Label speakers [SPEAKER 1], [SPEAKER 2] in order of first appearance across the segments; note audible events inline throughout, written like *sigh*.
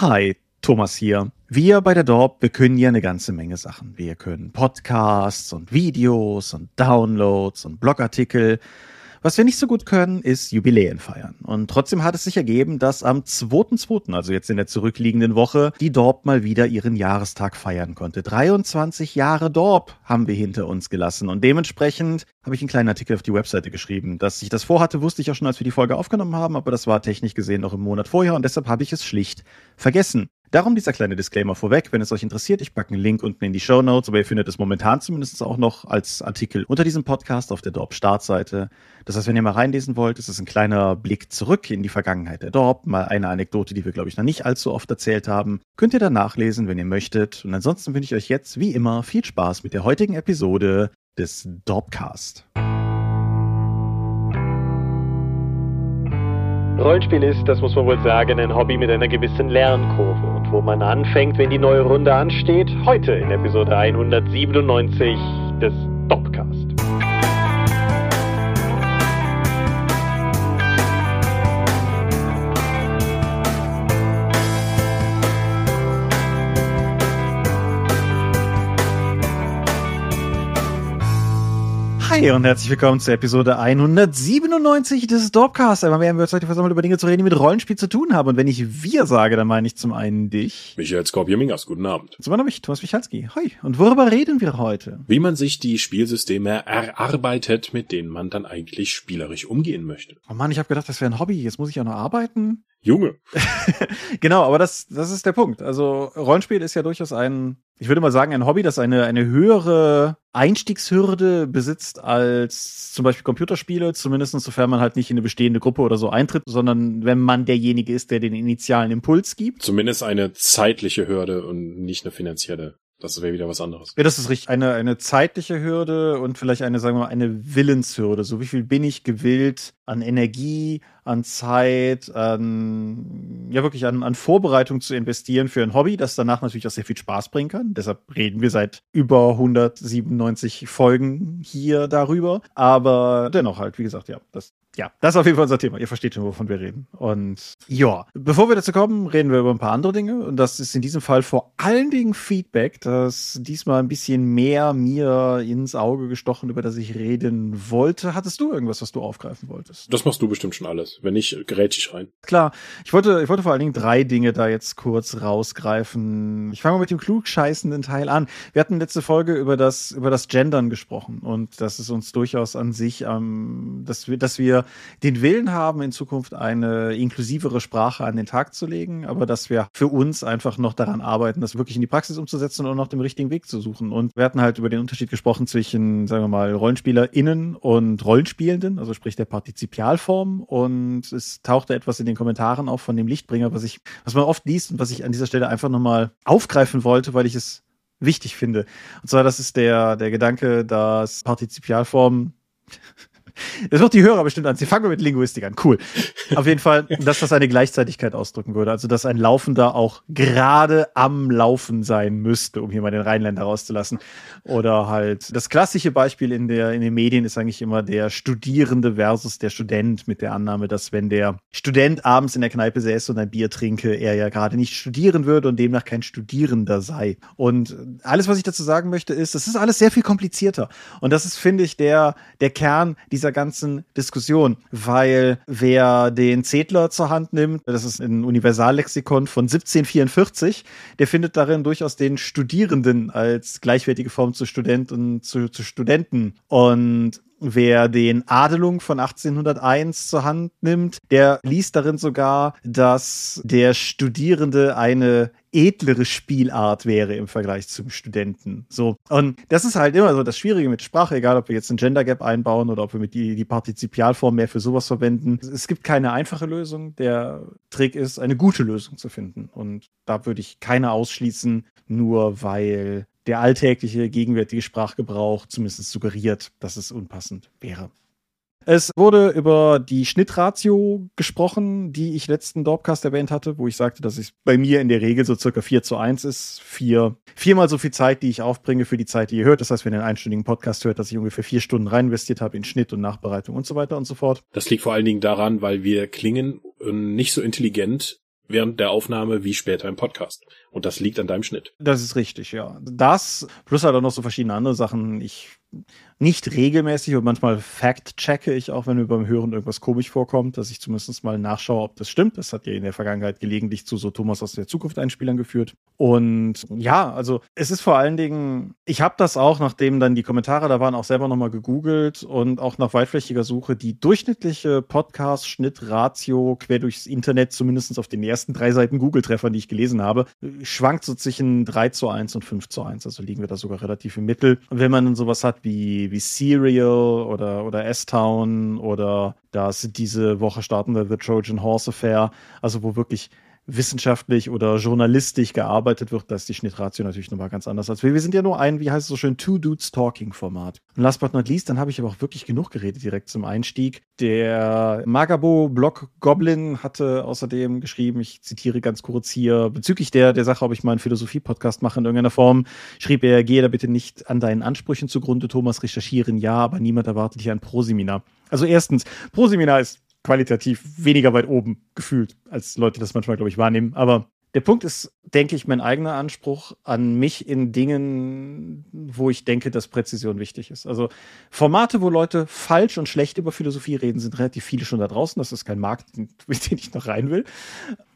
[SPEAKER 1] Hi, Thomas hier. Wir bei der Dorp, wir können ja eine ganze Menge Sachen. Wir können Podcasts und Videos und Downloads und Blogartikel. Was wir nicht so gut können, ist Jubiläen feiern. Und trotzdem hat es sich ergeben, dass am 2.2., also jetzt in der zurückliegenden Woche, die Dorp mal wieder ihren Jahrestag feiern konnte. 23 Jahre Dorp haben wir hinter uns gelassen. Und dementsprechend habe ich einen kleinen Artikel auf die Webseite geschrieben. Dass ich das vorhatte, wusste ich auch schon, als wir die Folge aufgenommen haben, aber das war technisch gesehen noch im Monat vorher und deshalb habe ich es schlicht vergessen. Darum dieser kleine Disclaimer vorweg. Wenn es euch interessiert, ich packe einen Link unten in die Show Notes, aber ihr findet es momentan zumindest auch noch als Artikel unter diesem Podcast auf der Dorp Startseite. Das heißt, wenn ihr mal reinlesen wollt, ist es ein kleiner Blick zurück in die Vergangenheit der Dorp, mal eine Anekdote, die wir glaube ich noch nicht allzu oft erzählt haben. Könnt ihr dann nachlesen, wenn ihr möchtet. Und ansonsten wünsche ich euch jetzt wie immer viel Spaß mit der heutigen Episode des Dorpcast.
[SPEAKER 2] Rollenspiel ist, das muss man wohl sagen, ein Hobby mit einer gewissen Lernkurve und wo man anfängt, wenn die neue Runde ansteht, heute in Episode 197 des Dopcast.
[SPEAKER 1] Hi und herzlich willkommen zur Episode 197 des Dorpcast. Einmal mehr haben wir uns heute versammelt, über Dinge zu reden, die mit Rollenspiel zu tun haben. Und wenn ich wir sage, dann meine ich zum einen dich.
[SPEAKER 3] Michael Skorpion-Mingas, guten Abend.
[SPEAKER 1] Zum anderen mich, Thomas Michalski. Hi. Und worüber reden wir heute?
[SPEAKER 3] Wie man sich die Spielsysteme erarbeitet, mit denen man dann eigentlich spielerisch umgehen möchte.
[SPEAKER 1] Oh Mann, ich habe gedacht, das wäre ein Hobby. Jetzt muss ich ja noch arbeiten.
[SPEAKER 3] Junge. *laughs*
[SPEAKER 1] genau, aber das, das ist der Punkt. Also Rollenspiel ist ja durchaus ein, ich würde mal sagen, ein Hobby, das eine, eine höhere Einstiegshürde besitzt als zum Beispiel Computerspiele, zumindest sofern man halt nicht in eine bestehende Gruppe oder so eintritt, sondern wenn man derjenige ist, der den initialen Impuls gibt.
[SPEAKER 3] Zumindest eine zeitliche Hürde und nicht eine finanzielle. Das wäre wieder was anderes.
[SPEAKER 1] Ja, das ist richtig. Eine, eine zeitliche Hürde und vielleicht eine, sagen wir mal, eine Willenshürde. So wie viel bin ich gewillt an Energie, an Zeit, an, ja wirklich an, an Vorbereitung zu investieren für ein Hobby, das danach natürlich auch sehr viel Spaß bringen kann. Deshalb reden wir seit über 197 Folgen hier darüber. Aber dennoch halt, wie gesagt, ja, das ja, das ist auf jeden Fall unser Thema. Ihr versteht schon, wovon wir reden. Und ja, bevor wir dazu kommen, reden wir über ein paar andere Dinge. Und das ist in diesem Fall vor allen Dingen Feedback, das diesmal ein bisschen mehr mir ins Auge gestochen, über das ich reden wollte. Hattest du irgendwas, was du aufgreifen wolltest?
[SPEAKER 3] Das machst du bestimmt schon alles. Wenn nicht, gerät ich rein.
[SPEAKER 1] Klar. Ich wollte, ich wollte vor allen Dingen drei Dinge da jetzt kurz rausgreifen. Ich fange mal mit dem klugscheißenden Teil an. Wir hatten letzte Folge über das, über das Gendern gesprochen. Und das ist uns durchaus an sich, ähm, dass wir, dass wir den Willen haben, in Zukunft eine inklusivere Sprache an den Tag zu legen, aber dass wir für uns einfach noch daran arbeiten, das wirklich in die Praxis umzusetzen und noch den richtigen Weg zu suchen. Und wir hatten halt über den Unterschied gesprochen zwischen, sagen wir mal, RollenspielerInnen und Rollenspielenden, also sprich der Partizipialform. Und es tauchte etwas in den Kommentaren auf von dem Lichtbringer, was ich, was man oft liest und was ich an dieser Stelle einfach nochmal aufgreifen wollte, weil ich es wichtig finde. Und zwar, das ist der, der Gedanke, dass Partizipialformen das wird die Hörer bestimmt an. Sie fangen mit Linguistik an. Cool. Auf jeden Fall, *laughs* dass das eine Gleichzeitigkeit ausdrücken würde. Also, dass ein Laufender auch gerade am Laufen sein müsste, um hier mal den Rheinländer rauszulassen. Oder halt, das klassische Beispiel in der, in den Medien ist eigentlich immer der Studierende versus der Student mit der Annahme, dass wenn der Student abends in der Kneipe säße und ein Bier trinke, er ja gerade nicht studieren würde und demnach kein Studierender sei. Und alles, was ich dazu sagen möchte, ist, das ist alles sehr viel komplizierter. Und das ist, finde ich, der, der Kern dieser dieser ganzen Diskussion, weil wer den Zedler zur Hand nimmt, das ist ein Universallexikon von 1744, der findet darin durchaus den Studierenden als gleichwertige Form zu Student und zu, zu Studenten. Und Wer den Adelung von 1801 zur Hand nimmt, der liest darin sogar, dass der Studierende eine edlere Spielart wäre im Vergleich zum Studenten. So. Und das ist halt immer so das Schwierige mit Sprache, egal ob wir jetzt ein Gender Gap einbauen oder ob wir mit die, die Partizipialform mehr für sowas verwenden. Es gibt keine einfache Lösung. Der Trick ist, eine gute Lösung zu finden. Und da würde ich keine ausschließen, nur weil der alltägliche, gegenwärtige Sprachgebrauch zumindest suggeriert, dass es unpassend wäre. Es wurde über die Schnittratio gesprochen, die ich letzten Dorpcast erwähnt hatte, wo ich sagte, dass es bei mir in der Regel so circa 4 zu 1 ist. Vier, viermal so viel Zeit, die ich aufbringe für die Zeit, die ihr hört. Das heißt, wenn ihr einen einstündigen Podcast hört, dass ich ungefähr vier Stunden rein investiert habe in Schnitt und Nachbereitung und so weiter und so fort.
[SPEAKER 3] Das liegt vor allen Dingen daran, weil wir klingen äh, nicht so intelligent während der Aufnahme wie später im Podcast. Und das liegt an deinem Schnitt.
[SPEAKER 1] Das ist richtig, ja. Das, plus halt auch noch so verschiedene andere Sachen. Ich nicht regelmäßig und manchmal fact-checke ich auch, wenn mir beim Hören irgendwas komisch vorkommt, dass ich zumindest mal nachschaue, ob das stimmt. Das hat ja in der Vergangenheit gelegentlich zu so Thomas aus der Zukunft Einspielern geführt. Und ja, also es ist vor allen Dingen, ich habe das auch, nachdem dann die Kommentare da waren, auch selber nochmal gegoogelt und auch nach weitflächiger Suche die durchschnittliche Podcast-Schnitt-Ratio quer durchs Internet, zumindest auf den ersten drei Seiten Google-Treffern, die ich gelesen habe, schwankt so zwischen 3 zu 1 und 5 zu 1. Also liegen wir da sogar relativ im Mittel. Und wenn man dann sowas hat wie, wie Serial oder, oder S-Town oder das diese Woche startende The Trojan Horse Affair, also wo wirklich wissenschaftlich oder journalistisch gearbeitet wird, da ist die Schnittratio natürlich nochmal ganz anders als wir. Wir sind ja nur ein, wie heißt es so schön, Two Dudes Talking Format. Und last but not least, dann habe ich aber auch wirklich genug geredet direkt zum Einstieg. Der Magabo Blog Goblin hatte außerdem geschrieben, ich zitiere ganz kurz hier, bezüglich der, der Sache, ob ich mal einen Philosophie-Podcast mache in irgendeiner Form, schrieb er, gehe da bitte nicht an deinen Ansprüchen zugrunde, Thomas, recherchieren ja, aber niemand erwartet hier ein Proseminar. Also erstens, Proseminar ist qualitativ weniger weit oben gefühlt, als Leute das manchmal, glaube ich, wahrnehmen. Aber der Punkt ist, denke ich, mein eigener Anspruch an mich in Dingen, wo ich denke, dass Präzision wichtig ist. Also Formate, wo Leute falsch und schlecht über Philosophie reden, sind relativ viele schon da draußen. Das ist kein Markt, in den *laughs* ich noch rein will.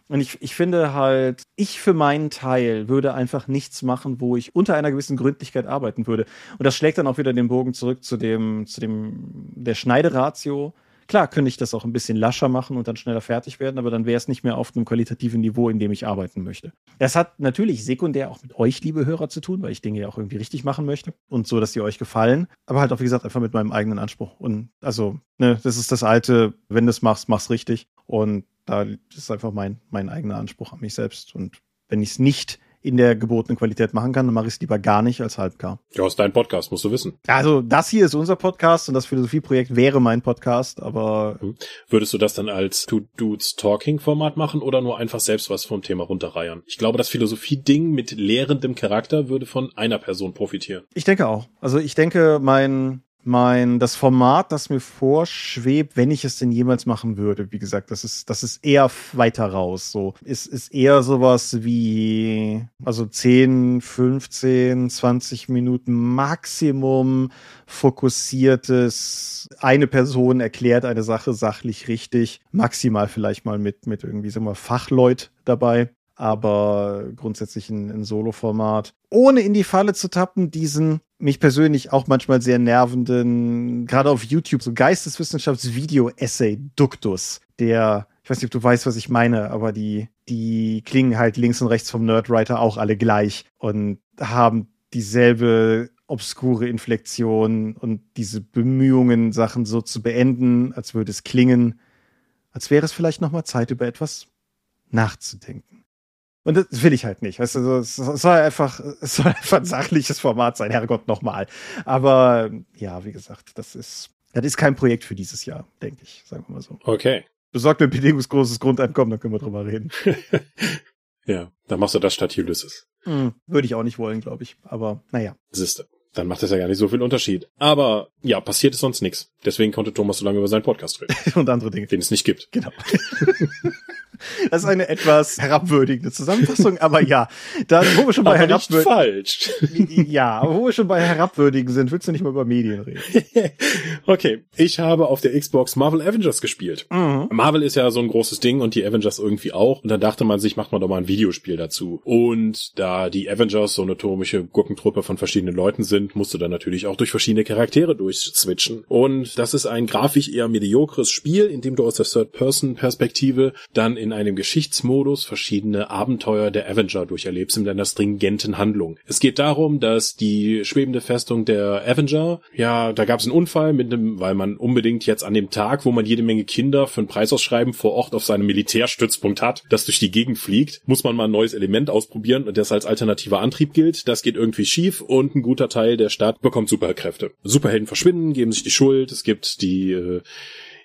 [SPEAKER 1] Und ich, ich finde halt, ich für meinen Teil würde einfach nichts machen, wo ich unter einer gewissen Gründlichkeit arbeiten würde. Und das schlägt dann auch wieder den Bogen zurück zu dem, zu dem, der Schneideratio Klar könnte ich das auch ein bisschen lascher machen und dann schneller fertig werden, aber dann wäre es nicht mehr auf einem qualitativen Niveau, in dem ich arbeiten möchte. Das hat natürlich sekundär auch mit euch, liebe Hörer, zu tun, weil ich Dinge ja auch irgendwie richtig machen möchte und so, dass sie euch gefallen. Aber halt auch, wie gesagt, einfach mit meinem eigenen Anspruch. Und also, ne, das ist das alte, wenn du es machst, mach's richtig. Und da ist einfach mein, mein eigener Anspruch an mich selbst. Und wenn ich es nicht in der gebotenen Qualität machen kann, dann mache ich es lieber gar nicht als halbgar.
[SPEAKER 3] Ja, ist dein Podcast, musst du wissen.
[SPEAKER 1] Also das hier ist unser Podcast und das Philosophieprojekt wäre mein Podcast, aber
[SPEAKER 3] hm. würdest du das dann als Two Dudes Talking Format machen oder nur einfach selbst was vom Thema runterreiern? Ich glaube, das Philosophie-Ding mit lehrendem Charakter würde von einer Person profitieren.
[SPEAKER 1] Ich denke auch. Also ich denke, mein mein, das Format, das mir vorschwebt, wenn ich es denn jemals machen würde, wie gesagt, das ist, das ist eher weiter raus, so. Ist, ist eher sowas wie, also 10, 15, 20 Minuten Maximum fokussiertes, eine Person erklärt eine Sache sachlich richtig, maximal vielleicht mal mit, mit irgendwie, sagen wir, Fachleut dabei aber grundsätzlich ein, ein Solo-Format. Ohne in die Falle zu tappen, diesen mich persönlich auch manchmal sehr nervenden, gerade auf YouTube, so Geisteswissenschafts-Video-Essay-Duktus, der, ich weiß nicht, ob du weißt, was ich meine, aber die, die klingen halt links und rechts vom Nerdwriter auch alle gleich und haben dieselbe obskure Inflexion und diese Bemühungen, Sachen so zu beenden, als würde es klingen, als wäre es vielleicht nochmal Zeit, über etwas nachzudenken. Und das will ich halt nicht. Weißt du, es soll einfach, es soll einfach ein sachliches Format sein, Herrgott nochmal. Aber ja, wie gesagt, das ist, das ist kein Projekt für dieses Jahr, denke ich, sagen wir mal so.
[SPEAKER 3] Okay.
[SPEAKER 1] Besorgt mir ein bedingungsgroßes Grundeinkommen, dann können wir drüber reden. *laughs*
[SPEAKER 3] ja, dann machst du das statt Ulysses.
[SPEAKER 1] Hm, würde ich auch nicht wollen, glaube ich. Aber naja.
[SPEAKER 3] Siehste. Dann macht das ja gar nicht so viel Unterschied. Aber ja, passiert ist sonst nichts. Deswegen konnte Thomas so lange über seinen Podcast reden. *laughs*
[SPEAKER 1] Und andere Dinge.
[SPEAKER 3] Den es nicht gibt.
[SPEAKER 1] Genau. *laughs* Das ist eine etwas herabwürdigende Zusammenfassung, aber ja, dann, wo wir schon bei herabwürdigen.
[SPEAKER 3] falsch. *laughs*
[SPEAKER 1] Ja, wo wir schon bei herabwürdigen sind, willst du nicht mal über Medien reden?
[SPEAKER 3] okay, ich habe auf der Xbox Marvel Avengers gespielt. Mhm. Marvel ist ja so ein großes Ding und die Avengers irgendwie auch. Und dann dachte man sich, macht man doch mal ein Videospiel dazu. Und da die Avengers so eine turmische Gurkentruppe von verschiedenen Leuten sind, musst du dann natürlich auch durch verschiedene Charaktere durchswitchen. Und das ist ein grafisch eher mediokres Spiel, in dem du aus der Third-Person-Perspektive dann in einem Geschichtsmodus verschiedene Abenteuer der Avenger durcherlebst in einer stringenten Handlung. Es geht darum, dass die schwebende Festung der Avenger, ja, da gab es einen Unfall mit dem, weil man unbedingt jetzt an dem Tag, wo man jede Menge Kinder für ein Preisausschreiben vor Ort auf seinem Militärstützpunkt hat, das durch die Gegend fliegt, muss man mal ein neues Element ausprobieren und das als alternativer Antrieb gilt. Das geht irgendwie schief und ein guter Teil der Stadt bekommt Superkräfte. Superhelden verschwinden, geben sich die Schuld, es gibt die äh,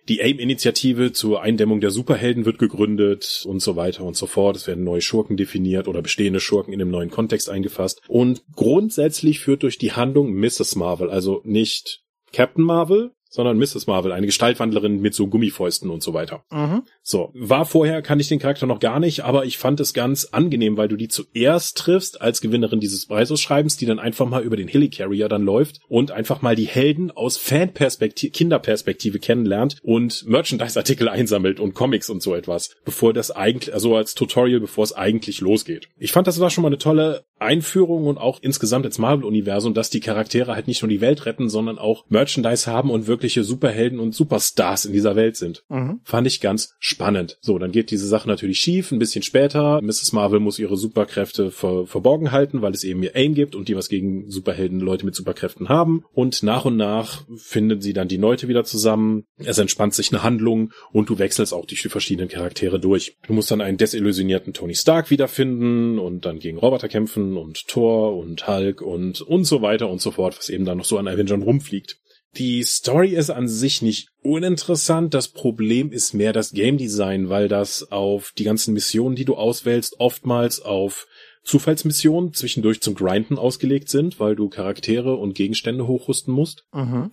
[SPEAKER 3] die AIM-Initiative zur Eindämmung der Superhelden wird gegründet und so weiter und so fort. Es werden neue Schurken definiert oder bestehende Schurken in einem neuen Kontext eingefasst. Und grundsätzlich führt durch die Handlung Mrs. Marvel, also nicht Captain Marvel, sondern Mrs. Marvel, eine Gestaltwandlerin mit so Gummifäusten und so weiter.
[SPEAKER 1] Mhm.
[SPEAKER 3] So, war vorher, kann ich den Charakter noch gar nicht, aber ich fand es ganz angenehm, weil du die zuerst triffst als Gewinnerin dieses Preisausschreibens, die dann einfach mal über den Helicarrier dann läuft und einfach mal die Helden aus Fanperspektive, Kinderperspektive kennenlernt und Merchandise-Artikel *laughs* einsammelt und Comics und so etwas, bevor das eigentlich, also als Tutorial, bevor es eigentlich losgeht. Ich fand, das war schon mal eine tolle Einführung und auch insgesamt ins Marvel-Universum, dass die Charaktere halt nicht nur die Welt retten, sondern auch Merchandise haben und wirkliche Superhelden und Superstars in dieser Welt sind.
[SPEAKER 1] Mhm.
[SPEAKER 3] Fand ich ganz spannend. So, dann geht diese Sache natürlich schief, ein bisschen später. Mrs. Marvel muss ihre Superkräfte ver verborgen halten, weil es eben ihr AIM gibt und die was gegen Superhelden, Leute mit Superkräften haben. Und nach und nach finden sie dann die Leute wieder zusammen. Es entspannt sich eine Handlung und du wechselst auch die verschiedenen Charaktere durch. Du musst dann einen desillusionierten Tony Stark wiederfinden und dann gegen Roboter kämpfen und Thor und Hulk und und so weiter und so fort, was eben da noch so an Avengers rumfliegt. Die Story ist an sich nicht uninteressant. Das Problem ist mehr das Game Design, weil das auf die ganzen Missionen, die du auswählst, oftmals auf Zufallsmissionen zwischendurch zum Grinden ausgelegt sind, weil du Charaktere und Gegenstände hochrüsten musst.
[SPEAKER 1] Mhm.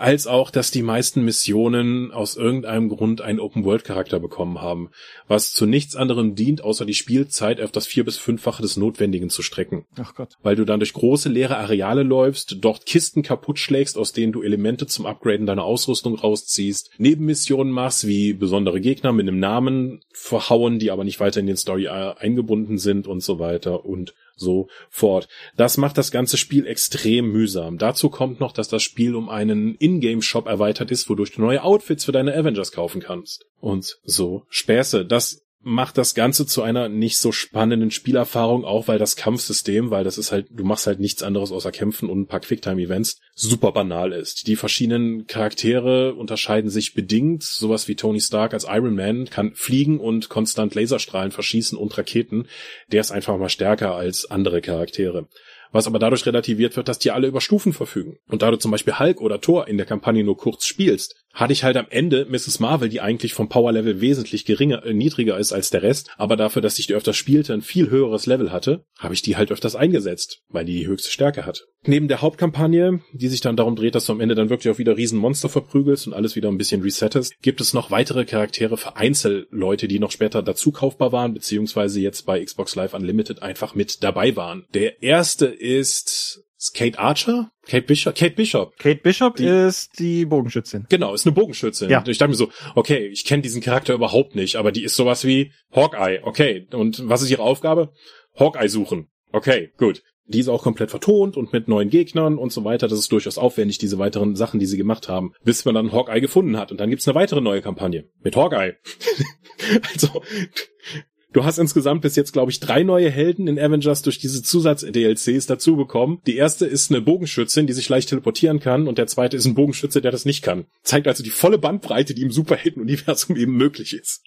[SPEAKER 3] Als auch, dass die meisten Missionen aus irgendeinem Grund einen Open-World-Charakter bekommen haben, was zu nichts anderem dient, außer die Spielzeit auf das vier- bis fünffache des Notwendigen zu strecken.
[SPEAKER 1] Ach Gott.
[SPEAKER 3] Weil du dann durch große leere Areale läufst, dort Kisten kaputt schlägst, aus denen du Elemente zum Upgraden deiner Ausrüstung rausziehst, Nebenmissionen machst, wie besondere Gegner mit einem Namen verhauen, die aber nicht weiter in den Story äh, eingebunden sind und so weiter und so fort. Das macht das ganze Spiel extrem mühsam. Dazu kommt noch, dass das Spiel um einen Ingame-Shop erweitert ist, wodurch du neue Outfits für deine Avengers kaufen kannst. Und so Späße. Das macht das Ganze zu einer nicht so spannenden Spielerfahrung, auch weil das Kampfsystem, weil das ist halt, du machst halt nichts anderes außer kämpfen und ein paar Quicktime-Events, super banal ist. Die verschiedenen Charaktere unterscheiden sich bedingt. Sowas wie Tony Stark als Iron Man kann fliegen und konstant Laserstrahlen verschießen und Raketen. Der ist einfach mal stärker als andere Charaktere was aber dadurch relativiert wird, dass die alle über Stufen verfügen. Und da du zum Beispiel Hulk oder Thor in der Kampagne nur kurz spielst, hatte ich halt am Ende Mrs. Marvel, die eigentlich vom Power-Level wesentlich geringer, äh, niedriger ist als der Rest, aber dafür, dass ich die öfters spielte, ein viel höheres Level hatte, habe ich die halt öfters eingesetzt, weil die die höchste Stärke hat. Neben der Hauptkampagne, die sich dann darum dreht, dass du am Ende dann wirklich auch wieder Riesenmonster verprügelst und alles wieder ein bisschen resettest, gibt es noch weitere Charaktere für Einzelleute, die noch später dazu kaufbar waren, beziehungsweise jetzt bei Xbox Live Unlimited einfach mit dabei waren. Der erste ist Kate Archer? Kate Bishop? Kate Bishop.
[SPEAKER 1] Kate Bishop
[SPEAKER 3] Die-
[SPEAKER 1] ist die Bogenschützin.
[SPEAKER 3] Genau, ist eine Bogenschützin.
[SPEAKER 1] Ja.
[SPEAKER 3] Ich dachte mir so, okay, ich kenne diesen Charakter überhaupt nicht, aber die ist sowas wie Hawkeye. Okay, und was ist ihre Aufgabe? Hawkeye suchen. Okay, gut. Die ist auch komplett vertont und mit neuen Gegnern und so weiter. Das ist durchaus aufwendig, diese weiteren Sachen, die sie gemacht haben, bis man dann Hawkeye gefunden hat. Und dann gibt's eine weitere neue Kampagne mit Hawkeye. *laughs* also, du hast insgesamt bis jetzt, glaube ich, drei neue Helden in Avengers durch diese Zusatz-DLCs dazu bekommen. Die erste ist eine Bogenschützin, die sich leicht teleportieren kann. Und der zweite ist ein Bogenschütze, der das nicht kann. Zeigt also die volle Bandbreite, die im Superhelden-Universum *laughs* eben möglich ist.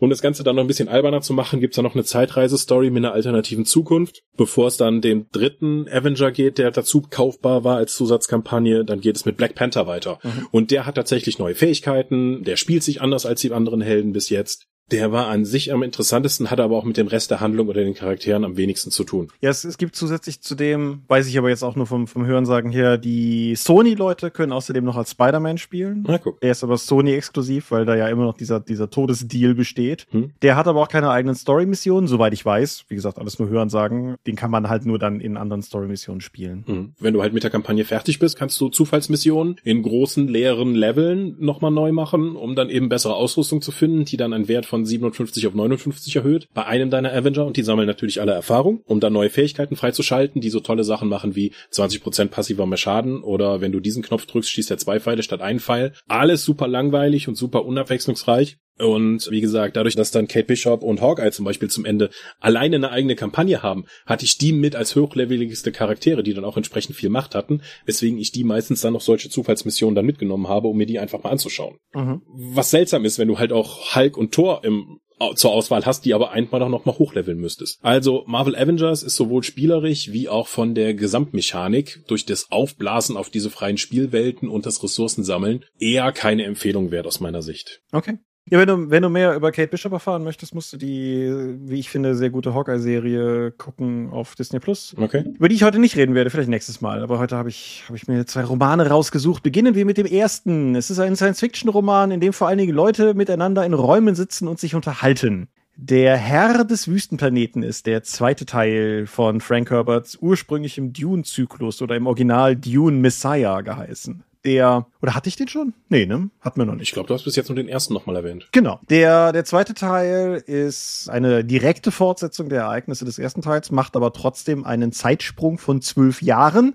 [SPEAKER 3] Um das Ganze dann noch ein bisschen alberner zu machen, gibt's da noch eine Zeitreise-Story mit einer alternativen Zukunft. Bevor es dann den dritten Avenger geht, der dazu kaufbar war als Zusatzkampagne, dann geht es mit Black Panther weiter. Und der hat tatsächlich neue Fähigkeiten, der spielt sich anders als die anderen Helden bis jetzt. Der war an sich am interessantesten, hat aber auch mit dem Rest der Handlung oder den Charakteren am wenigsten zu tun.
[SPEAKER 1] Ja, es, es gibt zusätzlich zu dem, weiß ich aber jetzt auch nur vom, vom Hörensagen her, die Sony-Leute können außerdem noch als Spider-Man spielen.
[SPEAKER 3] Na guck.
[SPEAKER 1] Der ist aber Sony-exklusiv, weil da ja immer noch dieser, dieser Todesdeal besteht.
[SPEAKER 3] Hm.
[SPEAKER 1] Der hat aber auch keine eigenen Story-Missionen, soweit ich weiß. Wie gesagt, alles nur Hörensagen. Den kann man halt nur dann in anderen Story-Missionen spielen.
[SPEAKER 3] Mhm. Wenn du halt mit der Kampagne fertig bist, kannst du Zufallsmissionen in großen leeren Leveln nochmal neu machen, um dann eben bessere Ausrüstung zu finden, die dann einen Wert von 57 auf 59 erhöht bei einem deiner Avenger und die sammeln natürlich alle Erfahrung, um dann neue Fähigkeiten freizuschalten, die so tolle Sachen machen wie 20% passiver mehr Schaden oder wenn du diesen Knopf drückst, schießt er zwei Pfeile statt einen Pfeil. Alles super langweilig und super unabwechslungsreich. Und wie gesagt, dadurch, dass dann Kate Bishop und Hawkeye zum Beispiel zum Ende alleine eine eigene Kampagne haben, hatte ich die mit als hochleveligste Charaktere, die dann auch entsprechend viel Macht hatten, weswegen ich die meistens dann noch solche Zufallsmissionen dann mitgenommen habe, um mir die einfach mal anzuschauen.
[SPEAKER 1] Mhm.
[SPEAKER 3] Was seltsam ist, wenn du halt auch Hulk und Thor im zur Auswahl hast, die aber einfach noch mal hochleveln müsstest. Also Marvel Avengers ist sowohl spielerisch wie auch von der Gesamtmechanik durch das Aufblasen auf diese freien Spielwelten und das Ressourcensammeln eher keine Empfehlung wert aus meiner Sicht.
[SPEAKER 1] Okay. Ja, wenn du, wenn du mehr über Kate Bishop erfahren möchtest, musst du die, wie ich finde, sehr gute Hawkeye-Serie gucken auf Disney Plus.
[SPEAKER 3] Okay.
[SPEAKER 1] Über die ich heute nicht reden werde, vielleicht nächstes Mal. Aber heute habe ich, hab ich mir zwei Romane rausgesucht. Beginnen wir mit dem ersten. Es ist ein Science-Fiction-Roman, in dem vor allen Dingen Leute miteinander in Räumen sitzen und sich unterhalten. Der Herr des Wüstenplaneten ist der zweite Teil von Frank Herberts ursprünglichem Dune-Zyklus oder im Original Dune Messiah geheißen der, oder hatte ich den schon? Nee, ne? Hatten wir noch nicht.
[SPEAKER 3] Ich glaube, du hast bis jetzt nur den ersten nochmal erwähnt.
[SPEAKER 1] Genau. Der, der zweite Teil ist eine direkte Fortsetzung der Ereignisse des ersten Teils, macht aber trotzdem einen Zeitsprung von zwölf Jahren.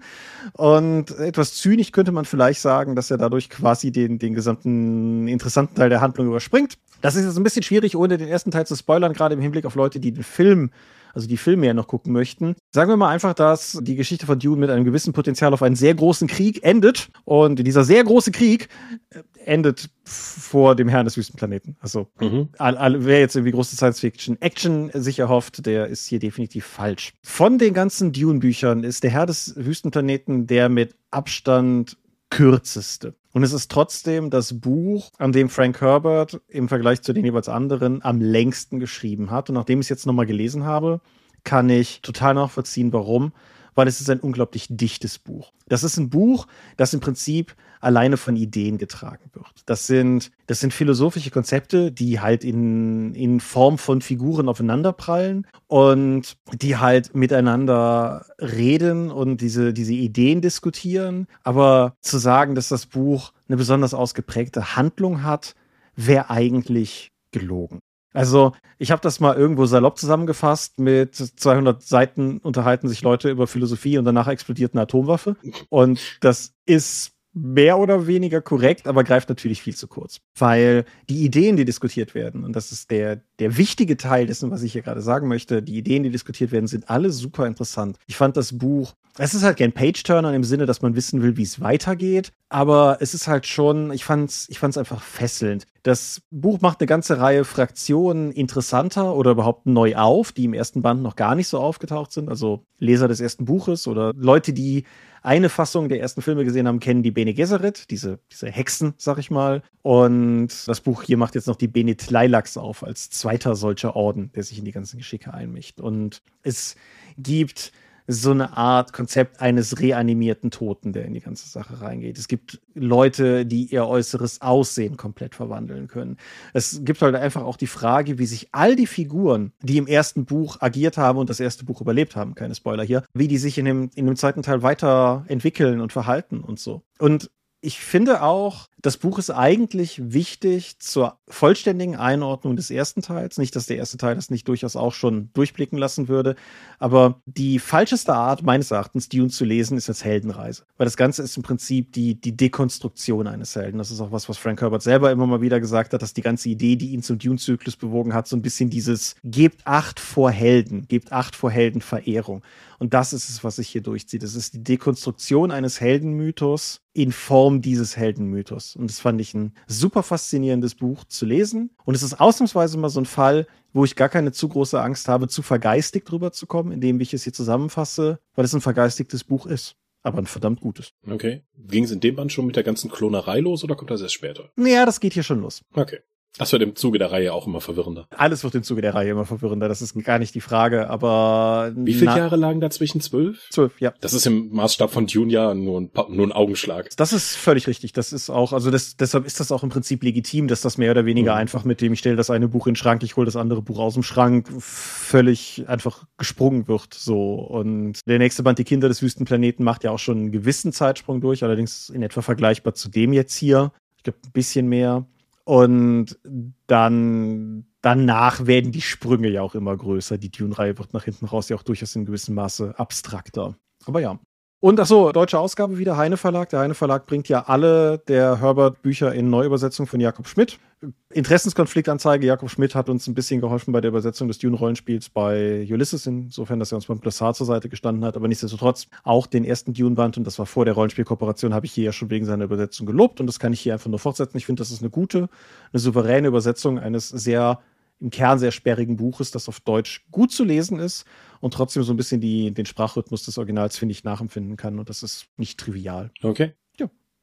[SPEAKER 1] Und etwas zynisch könnte man vielleicht sagen, dass er dadurch quasi den, den gesamten interessanten Teil der Handlung überspringt. Das ist jetzt ein bisschen schwierig, ohne den ersten Teil zu spoilern, gerade im Hinblick auf Leute, die den Film also die Filme ja noch gucken möchten. Sagen wir mal einfach, dass die Geschichte von Dune mit einem gewissen Potenzial auf einen sehr großen Krieg endet. Und dieser sehr große Krieg äh, endet vor dem Herrn des Wüstenplaneten. Also mhm. wer jetzt irgendwie große Science-Fiction-Action sich erhofft, der ist hier definitiv falsch. Von den ganzen Dune-Büchern ist der Herr des Wüstenplaneten der mit Abstand kürzeste. Und es ist trotzdem das Buch, an dem Frank Herbert im Vergleich zu den jeweils anderen am längsten geschrieben hat. Und nachdem ich es jetzt nochmal gelesen habe, kann ich total nachvollziehen, warum weil es ist ein unglaublich dichtes Buch. Das ist ein Buch, das im Prinzip alleine von Ideen getragen wird. Das sind, das sind philosophische Konzepte, die halt in, in Form von Figuren aufeinanderprallen und die halt miteinander reden und diese, diese Ideen diskutieren. Aber zu sagen, dass das Buch eine besonders ausgeprägte Handlung hat, wäre eigentlich gelogen. Also, ich habe das mal irgendwo salopp zusammengefasst. Mit 200 Seiten unterhalten sich Leute über Philosophie und danach explodiert eine Atomwaffe. Und das ist mehr oder weniger korrekt, aber greift natürlich viel zu kurz. Weil die Ideen, die diskutiert werden, und das ist der, der wichtige Teil dessen, was ich hier gerade sagen möchte, die Ideen, die diskutiert werden, sind alle super interessant. Ich fand das Buch, es ist halt kein Page-Turner im Sinne, dass man wissen will, wie es weitergeht, aber es ist halt schon, ich fand's, ich fand's einfach fesselnd. Das Buch macht eine ganze Reihe Fraktionen interessanter oder überhaupt neu auf, die im ersten Band noch gar nicht so aufgetaucht sind. Also Leser des ersten Buches oder Leute, die eine Fassung der ersten Filme gesehen haben, kennen die Bene Gesserit, diese, diese Hexen, sag ich mal. Und das Buch hier macht jetzt noch die Bene Tleilax auf, als zweiter solcher Orden, der sich in die ganzen Geschicke einmischt. Und es gibt so eine Art Konzept eines reanimierten Toten, der in die ganze Sache reingeht. Es gibt Leute, die ihr äußeres Aussehen komplett verwandeln können. Es gibt halt einfach auch die Frage, wie sich all die Figuren, die im ersten Buch agiert haben und das erste Buch überlebt haben, keine Spoiler hier, wie die sich in dem, in dem zweiten Teil weiterentwickeln und verhalten und so. Und ich finde auch, das Buch ist eigentlich wichtig zur vollständigen Einordnung des ersten Teils. Nicht, dass der erste Teil das nicht durchaus auch schon durchblicken lassen würde, aber die falscheste Art meines Erachtens, Dune zu lesen, ist als Heldenreise. Weil das Ganze ist im Prinzip die, die Dekonstruktion eines Helden. Das ist auch was, was Frank Herbert selber immer mal wieder gesagt hat, dass die ganze Idee, die ihn zum Dune-Zyklus bewogen hat, so ein bisschen dieses gebt Acht vor Helden, gebt Acht vor Heldenverehrung. Und das ist es, was sich hier durchzieht. Das ist die Dekonstruktion eines Heldenmythos in Form dieses Heldenmythos. Und das fand ich ein super faszinierendes Buch zu lesen. Und es ist ausnahmsweise mal so ein Fall, wo ich gar keine zu große Angst habe, zu vergeistigt drüber zu kommen, indem ich es hier zusammenfasse, weil es ein vergeistigtes Buch ist. Aber ein verdammt gutes.
[SPEAKER 3] Okay. Ging es in dem Band schon mit der ganzen Klonerei los oder kommt das erst später?
[SPEAKER 1] Ja, das geht hier schon los.
[SPEAKER 3] Okay. Das wird im Zuge der Reihe auch immer verwirrender.
[SPEAKER 1] Alles wird im Zuge der Reihe immer verwirrender, das ist gar nicht die Frage, aber.
[SPEAKER 3] Wie viele Jahre lagen da zwischen zwölf?
[SPEAKER 1] Zwölf, ja.
[SPEAKER 3] Das ist im Maßstab von Dune ja nur ein, nur ein Augenschlag.
[SPEAKER 1] Das ist völlig richtig. Das ist auch, also das, deshalb ist das auch im Prinzip legitim, dass das mehr oder weniger mhm. einfach mit dem, ich stelle das eine Buch in den Schrank, ich hole das andere Buch aus dem Schrank, völlig einfach gesprungen wird. So. Und der nächste Band, Die Kinder des Wüstenplaneten, macht ja auch schon einen gewissen Zeitsprung durch, allerdings in etwa vergleichbar zu dem jetzt hier. Ich glaube, ein bisschen mehr. Und dann danach werden die Sprünge ja auch immer größer. Die Dune-Reihe wird nach hinten raus ja auch durchaus in gewissem Maße abstrakter. Aber ja. Und ach so, deutsche Ausgabe wieder, Heine Verlag. Der Heine Verlag bringt ja alle der Herbert-Bücher in Neuübersetzung von Jakob Schmidt. Interessenskonfliktanzeige. Jakob Schmidt hat uns ein bisschen geholfen bei der Übersetzung des Dune-Rollenspiels bei Ulysses, insofern, dass er uns beim Blessar zur Seite gestanden hat. Aber nichtsdestotrotz auch den ersten Dune-Band, und das war vor der Rollenspielkooperation, habe ich hier ja schon wegen seiner Übersetzung gelobt. Und das kann ich hier einfach nur fortsetzen. Ich finde, das ist eine gute, eine souveräne Übersetzung eines sehr im Kern sehr sperrigen Buches, das auf Deutsch gut zu lesen ist und trotzdem so ein bisschen die, den Sprachrhythmus des Originals, finde ich, nachempfinden kann. Und das ist nicht trivial.
[SPEAKER 3] Okay.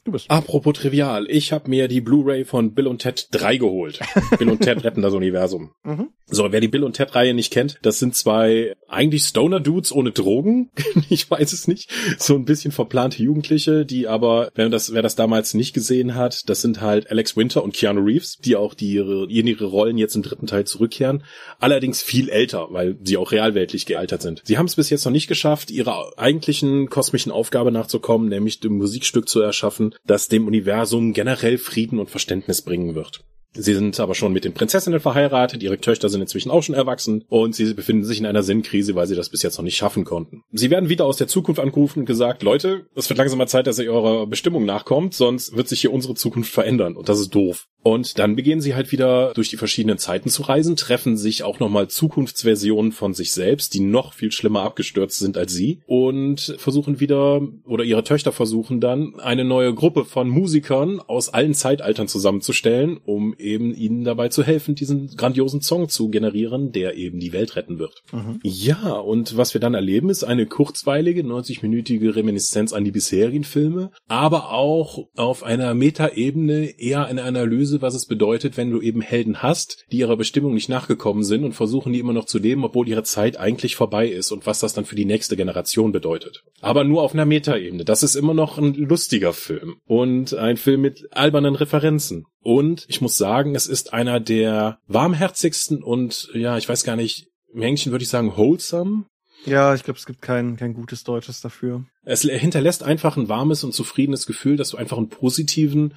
[SPEAKER 1] Du bist.
[SPEAKER 3] Apropos trivial, ich habe mir die Blu-ray von Bill und Ted 3 geholt. *laughs* Bill und Ted retten das Universum. Mhm. So, wer die Bill und Ted Reihe nicht kennt, das sind zwei eigentlich Stoner Dudes ohne Drogen. *laughs* ich weiß es nicht. So ein bisschen verplante Jugendliche, die aber, wer das, wer das damals nicht gesehen hat, das sind halt Alex Winter und Keanu Reeves, die auch die ihre, ihre Rollen jetzt im dritten Teil zurückkehren. Allerdings viel älter, weil sie auch realweltlich gealtert sind. Sie haben es bis jetzt noch nicht geschafft, ihrer eigentlichen kosmischen Aufgabe nachzukommen, nämlich ein Musikstück zu erschaffen, das dem Universum generell Frieden und Verständnis bringen wird. Sie sind aber schon mit den Prinzessinnen verheiratet, ihre Töchter sind inzwischen auch schon erwachsen und sie befinden sich in einer Sinnkrise, weil sie das bis jetzt noch nicht schaffen konnten. Sie werden wieder aus der Zukunft angerufen und gesagt, Leute, es wird langsam mal Zeit, dass ihr eurer Bestimmung nachkommt, sonst wird sich hier unsere Zukunft verändern und das ist doof. Und dann beginnen sie halt wieder durch die verschiedenen Zeiten zu reisen, treffen sich auch nochmal Zukunftsversionen von sich selbst, die noch viel schlimmer abgestürzt sind als sie und versuchen wieder, oder ihre Töchter versuchen dann, eine neue Gruppe von Musikern aus allen Zeitaltern zusammenzustellen, um eben ihnen dabei zu helfen, diesen grandiosen Song zu generieren, der eben die Welt retten wird. Mhm. Ja, und was wir dann erleben, ist eine kurzweilige, 90-minütige Reminiszenz an die bisherigen Filme, aber auch auf einer Metaebene eher eine Analyse, was es bedeutet, wenn du eben Helden hast, die ihrer Bestimmung nicht nachgekommen sind und versuchen, die immer noch zu leben, obwohl ihre Zeit eigentlich vorbei ist und was das dann für die nächste Generation bedeutet. Aber nur auf einer Metaebene. Das ist immer noch ein lustiger Film und ein Film mit albernen Referenzen. Und ich muss sagen, es ist einer der warmherzigsten und ja, ich weiß gar nicht, im Englischen würde ich sagen wholesome.
[SPEAKER 1] Ja, ich glaube, es gibt kein, kein gutes Deutsches dafür.
[SPEAKER 3] Es hinterlässt einfach ein warmes und zufriedenes Gefühl, dass du einfach einen positiven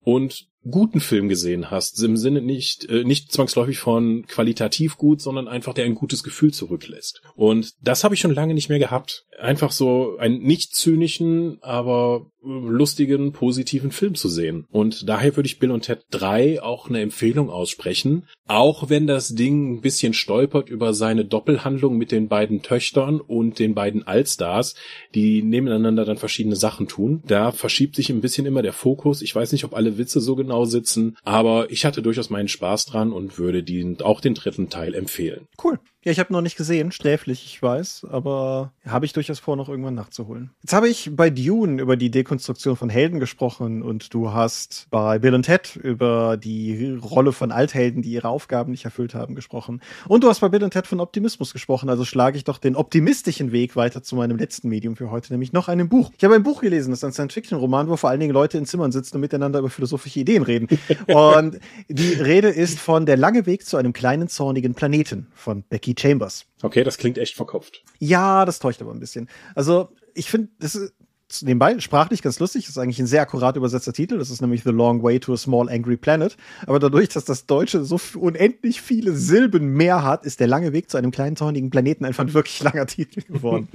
[SPEAKER 3] und guten Film gesehen hast, im Sinne nicht äh, nicht zwangsläufig von qualitativ gut, sondern einfach der ein gutes Gefühl zurücklässt. Und das habe ich schon lange nicht mehr gehabt. Einfach so einen nicht zynischen, aber lustigen, positiven Film zu sehen. Und daher würde ich Bill und Ted 3 auch eine Empfehlung aussprechen. Auch wenn das Ding ein bisschen stolpert über seine Doppelhandlung mit den beiden Töchtern und den beiden Allstars, die nebeneinander dann verschiedene Sachen tun. Da verschiebt sich ein bisschen immer der Fokus. Ich weiß nicht, ob alle Witze so genau sitzen, aber ich hatte durchaus meinen Spaß dran und würde den, auch den dritten Teil empfehlen.
[SPEAKER 1] Cool. Ja, ich habe noch nicht gesehen, sträflich, ich weiß, aber habe ich durchaus vor, noch irgendwann nachzuholen. Jetzt habe ich bei Dune über die Dekonstruktion von Helden gesprochen und du hast bei Bill und Ted über die Rolle von Althelden, die ihre Aufgaben nicht erfüllt haben, gesprochen. Und du hast bei Bill und Ted von Optimismus gesprochen, also schlage ich doch den optimistischen Weg weiter zu meinem letzten Medium für heute, nämlich noch einem Buch. Ich habe ein Buch gelesen, das ist ein Science-Fiction-Roman, wo vor allen Dingen Leute in Zimmern sitzen und miteinander über philosophische Ideen reden. *laughs* und die Rede ist von Der lange Weg zu einem kleinen zornigen Planeten von Becky Becky Chambers.
[SPEAKER 3] Okay, das klingt echt verkopft.
[SPEAKER 1] Ja, das täuscht aber ein bisschen. Also, ich finde, das ist nebenbei sprachlich ganz lustig. Das ist eigentlich ein sehr akkurat übersetzter Titel. Das ist nämlich The Long Way to a Small Angry Planet. Aber dadurch, dass das Deutsche so unendlich viele Silben mehr hat, ist der lange Weg zu einem kleinen zornigen Planeten einfach ein wirklich *laughs* langer Titel geworden.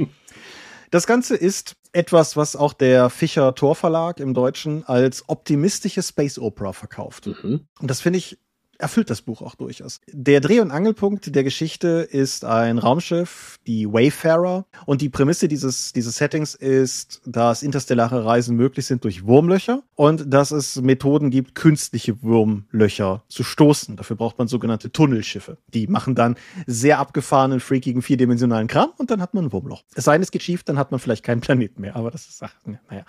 [SPEAKER 1] Das Ganze ist etwas, was auch der Fischer Tor Verlag im Deutschen als optimistische Space Opera verkauft. Mhm. Und das finde ich erfüllt das Buch auch durchaus. Der Dreh- und Angelpunkt der Geschichte ist ein Raumschiff, die Wayfarer. Und die Prämisse dieses, dieses Settings ist, dass interstellare Reisen möglich sind durch Wurmlöcher und dass es Methoden gibt, künstliche Wurmlöcher zu stoßen. Dafür braucht man sogenannte Tunnelschiffe. Die machen dann sehr abgefahrenen, freakigen, vierdimensionalen Kram und dann hat man ein Wurmloch. Es sei denn, es geht schief, dann hat man vielleicht keinen Planeten mehr. Aber das ist, ach, naja.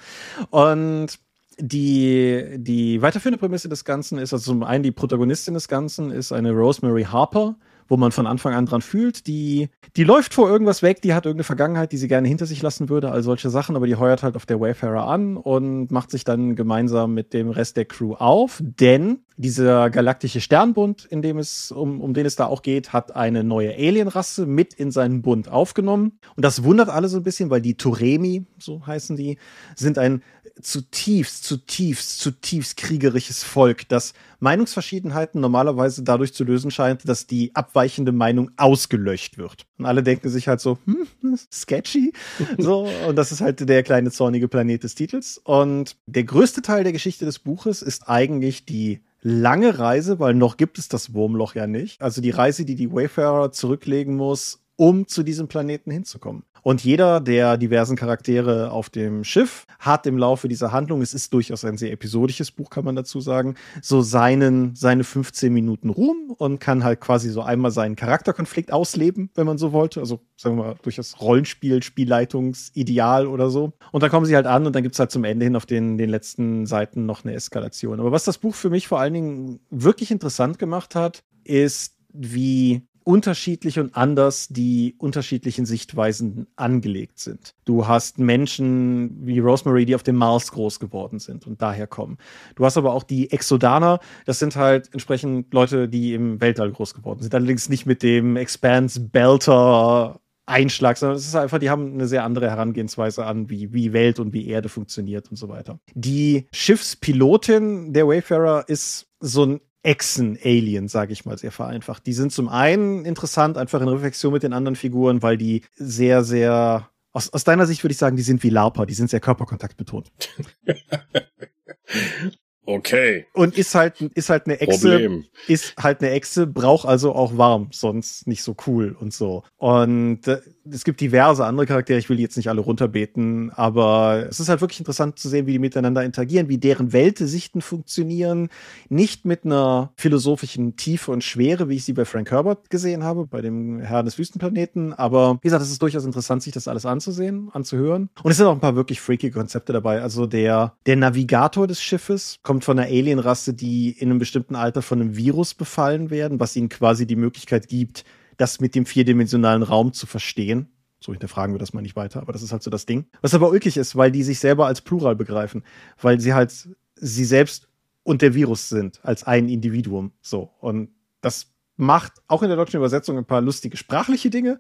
[SPEAKER 1] Und die, die weiterführende Prämisse des Ganzen ist, also zum einen die Protagonistin des Ganzen ist eine Rosemary Harper, wo man von Anfang an dran fühlt, die, die läuft vor irgendwas weg, die hat irgendeine Vergangenheit, die sie gerne hinter sich lassen würde, all solche Sachen, aber die heuert halt auf der Wayfarer an und macht sich dann gemeinsam mit dem Rest der Crew auf, denn dieser galaktische Sternbund, in dem es, um, um den es da auch geht, hat eine neue Alienrasse mit in seinen Bund aufgenommen. Und das wundert alle so ein bisschen, weil die Turemi, so heißen die, sind ein zutiefst, zutiefst, zutiefst kriegerisches Volk, das Meinungsverschiedenheiten normalerweise dadurch zu lösen scheint, dass die abweichende Meinung ausgelöscht wird. Und alle denken sich halt so, hm, sketchy. *laughs* So, und das ist halt der kleine zornige Planet des Titels. Und der größte Teil der Geschichte des Buches ist eigentlich die lange Reise, weil noch gibt es das Wurmloch ja nicht. Also die Reise, die die Wayfarer zurücklegen muss, um zu diesem Planeten hinzukommen. Und jeder der diversen Charaktere auf dem Schiff hat im Laufe dieser Handlung, es ist durchaus ein sehr episodisches Buch, kann man dazu sagen, so seinen, seine 15 Minuten Ruhm und kann halt quasi so einmal seinen Charakterkonflikt ausleben, wenn man so wollte. Also sagen wir mal, durchaus Rollenspiel, Spielleitungsideal oder so. Und dann kommen sie halt an und dann gibt's halt zum Ende hin auf den, den letzten Seiten noch eine Eskalation. Aber was das Buch für mich vor allen Dingen wirklich interessant gemacht hat, ist, wie unterschiedlich und anders die unterschiedlichen Sichtweisen angelegt sind. Du hast Menschen wie Rosemary, die auf dem Mars groß geworden sind und daher kommen. Du hast aber auch die Exodaner, das sind halt entsprechend Leute, die im Weltall groß geworden sind. Allerdings nicht mit dem Expanse Belter Einschlag, sondern es ist einfach, die haben eine sehr andere Herangehensweise an, wie, wie Welt und wie Erde funktioniert und so weiter. Die Schiffspilotin der Wayfarer ist so ein Echsen-Alien, sage ich mal sehr vereinfacht. Die sind zum einen interessant, einfach in Reflexion mit den anderen Figuren, weil die sehr, sehr aus, aus deiner Sicht würde ich sagen, die sind wie Larpa, die sind sehr körperkontaktbetont. *laughs*
[SPEAKER 3] Okay.
[SPEAKER 1] Und ist halt, ist halt eine Echse. Problem. Ist halt eine Echse, braucht also auch warm, sonst nicht so cool und so. Und äh, es gibt diverse andere Charaktere, ich will die jetzt nicht alle runterbeten, aber es ist halt wirklich interessant zu sehen, wie die miteinander interagieren, wie deren Weltesichten funktionieren. Nicht mit einer philosophischen Tiefe und Schwere, wie ich sie bei Frank Herbert gesehen habe, bei dem Herrn des Wüstenplaneten. Aber wie gesagt, es ist durchaus interessant, sich das alles anzusehen, anzuhören. Und es sind auch ein paar wirklich freaky Konzepte dabei. Also der, der Navigator des Schiffes kommt kommt von einer Alienrasse, die in einem bestimmten Alter von einem Virus befallen werden, was ihnen quasi die Möglichkeit gibt, das mit dem vierdimensionalen Raum zu verstehen. So hinterfragen wir das mal nicht weiter, aber das ist halt so das Ding. Was aber ulkig ist, weil die sich selber als Plural begreifen, weil sie halt sie selbst und der Virus sind als ein Individuum. So. Und das macht auch in der deutschen Übersetzung ein paar lustige sprachliche Dinge.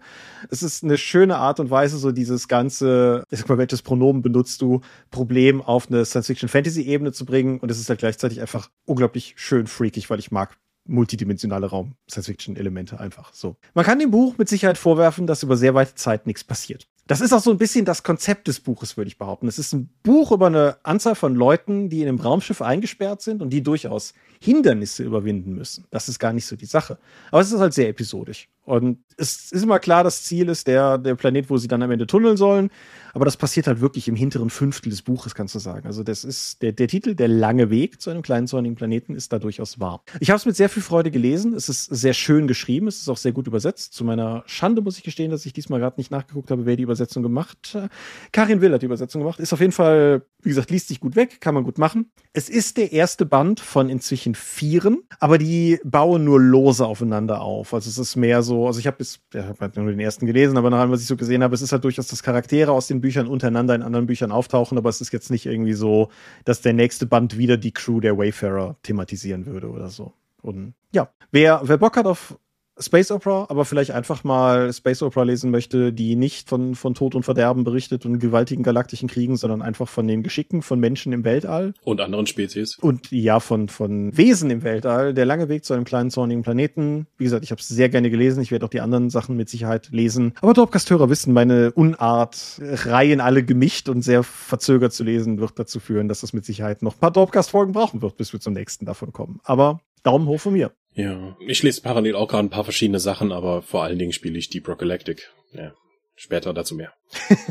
[SPEAKER 1] Es ist eine schöne Art und Weise, so dieses ganze, ich sag mal, welches Pronomen benutzt du, Problem auf eine Science-Fiction-Fantasy-Ebene zu bringen. Und es ist halt gleichzeitig einfach unglaublich schön freakig, weil ich mag multidimensionale Raum, Science-Fiction-Elemente einfach so. Man kann dem Buch mit Sicherheit vorwerfen, dass über sehr weite Zeit nichts passiert. Das ist auch so ein bisschen das Konzept des Buches, würde ich behaupten. Es ist ein Buch über eine Anzahl von Leuten, die in einem Raumschiff eingesperrt sind und die durchaus Hindernisse überwinden müssen. Das ist gar nicht so die Sache. Aber es ist halt sehr episodisch. Und es ist immer klar, das Ziel ist der, der Planet, wo sie dann am Ende tunneln sollen. Aber das passiert halt wirklich im hinteren Fünftel des Buches, kannst du sagen. Also das ist der, der Titel, der lange Weg zu einem kleinen sonnigen Planeten, ist da durchaus wahr. Ich habe es mit sehr viel Freude gelesen. Es ist sehr schön geschrieben. Es ist auch sehr gut übersetzt. Zu meiner Schande muss ich gestehen, dass ich diesmal gerade nicht nachgeguckt habe, wer die Übersetzung gemacht hat. Karin Will hat die Übersetzung gemacht. Ist auf jeden Fall, wie gesagt, liest sich gut weg, kann man gut machen. Es ist der erste Band von inzwischen vieren, aber die bauen nur lose aufeinander auf. Also es ist mehr so, also ich habe bis, ja, hab halt nur den ersten gelesen, aber nach allem, was ich so gesehen habe, es ist halt durchaus, dass Charaktere aus den Büchern untereinander in anderen Büchern auftauchen, aber es ist jetzt nicht irgendwie so, dass der nächste Band wieder die Crew der Wayfarer thematisieren würde oder so. Und ja, wer, wer Bock hat auf Space Opera, aber vielleicht einfach mal Space Opera lesen möchte, die nicht von, von Tod und Verderben berichtet und gewaltigen galaktischen Kriegen, sondern einfach von den Geschicken von Menschen im Weltall.
[SPEAKER 3] Und anderen Spezies.
[SPEAKER 1] Und ja, von, von Wesen im Weltall. Der lange Weg zu einem kleinen zornigen Planeten. Wie gesagt, ich habe es sehr gerne gelesen. Ich werde auch die anderen Sachen mit Sicherheit lesen. Aber Dropcast-Hörer wissen, meine Unart, Reihen alle gemischt und sehr verzögert zu lesen, wird dazu führen, dass das mit Sicherheit noch ein paar Dropcast-Folgen brauchen wird, bis wir zum nächsten davon kommen. Aber Daumen hoch von mir.
[SPEAKER 3] Ja, ich lese parallel auch gerade ein paar verschiedene Sachen, aber vor allen Dingen spiele ich Deep Rock Galactic. Ja, später dazu mehr.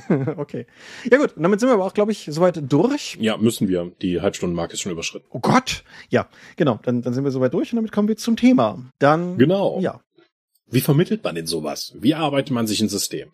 [SPEAKER 3] *laughs*
[SPEAKER 1] okay. Ja gut, damit sind wir aber auch, glaube ich, soweit durch.
[SPEAKER 3] Ja, müssen wir. Die Halbstundenmarke ist schon überschritten.
[SPEAKER 1] Oh Gott! Ja, genau, dann, dann sind wir soweit durch und damit kommen wir zum Thema. Dann.
[SPEAKER 3] Genau.
[SPEAKER 1] Ja.
[SPEAKER 3] Wie vermittelt man denn sowas? Wie arbeitet man sich ein System?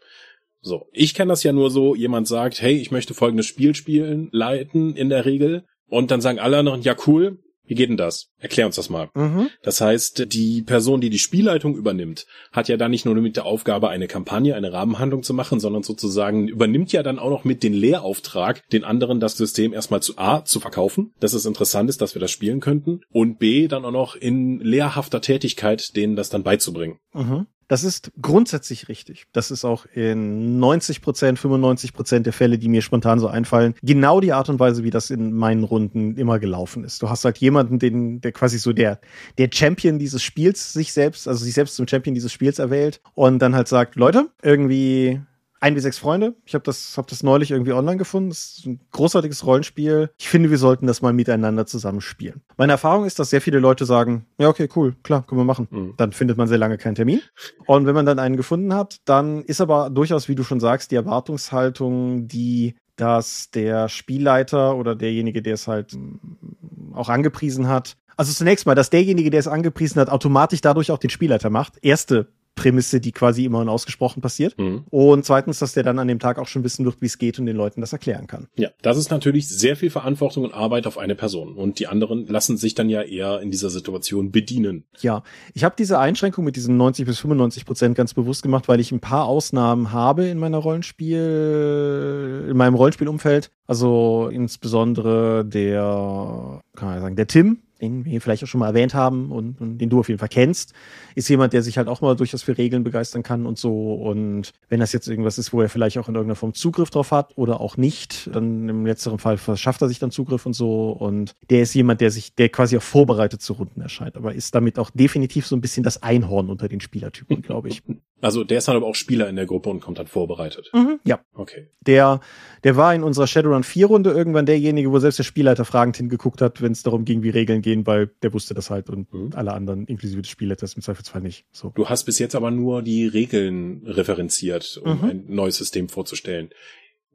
[SPEAKER 3] So, ich kenne das ja nur so, jemand sagt, hey, ich möchte folgendes Spiel spielen, leiten in der Regel. Und dann sagen alle anderen, ja cool, wie geht denn das? Erklär uns das mal. Mhm. Das heißt, die Person, die die Spielleitung übernimmt, hat ja dann nicht nur mit der Aufgabe, eine Kampagne, eine Rahmenhandlung zu machen, sondern sozusagen übernimmt ja dann auch noch mit den Lehrauftrag, den anderen das System erstmal zu A zu verkaufen, dass es interessant ist, dass wir das spielen könnten und B dann auch noch in lehrhafter Tätigkeit denen das dann beizubringen.
[SPEAKER 1] Mhm. Das ist grundsätzlich richtig. Das ist auch in 90 Prozent, 95 Prozent der Fälle, die mir spontan so einfallen, genau die Art und Weise, wie das in meinen Runden immer gelaufen ist. Du hast halt jemanden, den, der quasi so der, der Champion dieses Spiels sich selbst, also sich selbst zum Champion dieses Spiels erwählt und dann halt sagt, Leute, irgendwie ein bis sechs Freunde. Ich habe das, hab das neulich irgendwie online gefunden. Das ist ein großartiges Rollenspiel. Ich finde, wir sollten das mal miteinander zusammenspielen. Meine Erfahrung ist, dass sehr viele Leute sagen, ja, okay, cool, klar, können wir machen. Mhm. Dann findet man sehr lange keinen Termin. Und wenn man dann einen gefunden hat, dann ist aber durchaus, wie du schon sagst, die Erwartungshaltung, die dass der Spielleiter oder derjenige, der es halt mm, auch angepriesen hat, also zunächst mal, dass derjenige, der es angepriesen hat, automatisch dadurch auch den Spielleiter macht. Erste Prämisse, die quasi immer unausgesprochen passiert. Mhm. Und zweitens, dass der dann an dem Tag auch schon wissen wird, wie es geht und den Leuten das erklären kann.
[SPEAKER 3] Ja, das ist natürlich sehr viel Verantwortung und Arbeit auf eine Person. Und die anderen lassen sich dann ja eher in dieser Situation bedienen.
[SPEAKER 1] Ja, ich habe diese Einschränkung mit diesen 90 bis 95 Prozent ganz bewusst gemacht, weil ich ein paar Ausnahmen habe in meiner Rollenspiel, in meinem Rollenspielumfeld. Also insbesondere der, kann man sagen, der Tim, den wir vielleicht auch schon mal erwähnt haben und, und, den du auf jeden Fall kennst, ist jemand, der sich halt auch mal durchaus für Regeln begeistern kann und so. Und wenn das jetzt irgendwas ist, wo er vielleicht auch in irgendeiner Form Zugriff drauf hat oder auch nicht, dann im letzteren Fall verschafft er sich dann Zugriff und so. Und der ist jemand, der sich, der quasi auch vorbereitet zu Runden erscheint, aber ist damit auch definitiv so ein bisschen das Einhorn unter den Spielertypen, glaube ich. *laughs*
[SPEAKER 3] Also der ist dann aber auch Spieler in der Gruppe und kommt dann vorbereitet.
[SPEAKER 1] Mhm, ja.
[SPEAKER 3] Okay.
[SPEAKER 1] Der, der war in unserer Shadowrun 4 Runde irgendwann derjenige, wo selbst der Spielleiter fragend hingeguckt hat, wenn es darum ging, wie Regeln gehen, weil der wusste das halt und mhm. alle anderen, inklusive des Spielleiters, im Zweifelsfall nicht. So.
[SPEAKER 3] Du hast bis jetzt aber nur die Regeln referenziert, um mhm. ein neues System vorzustellen.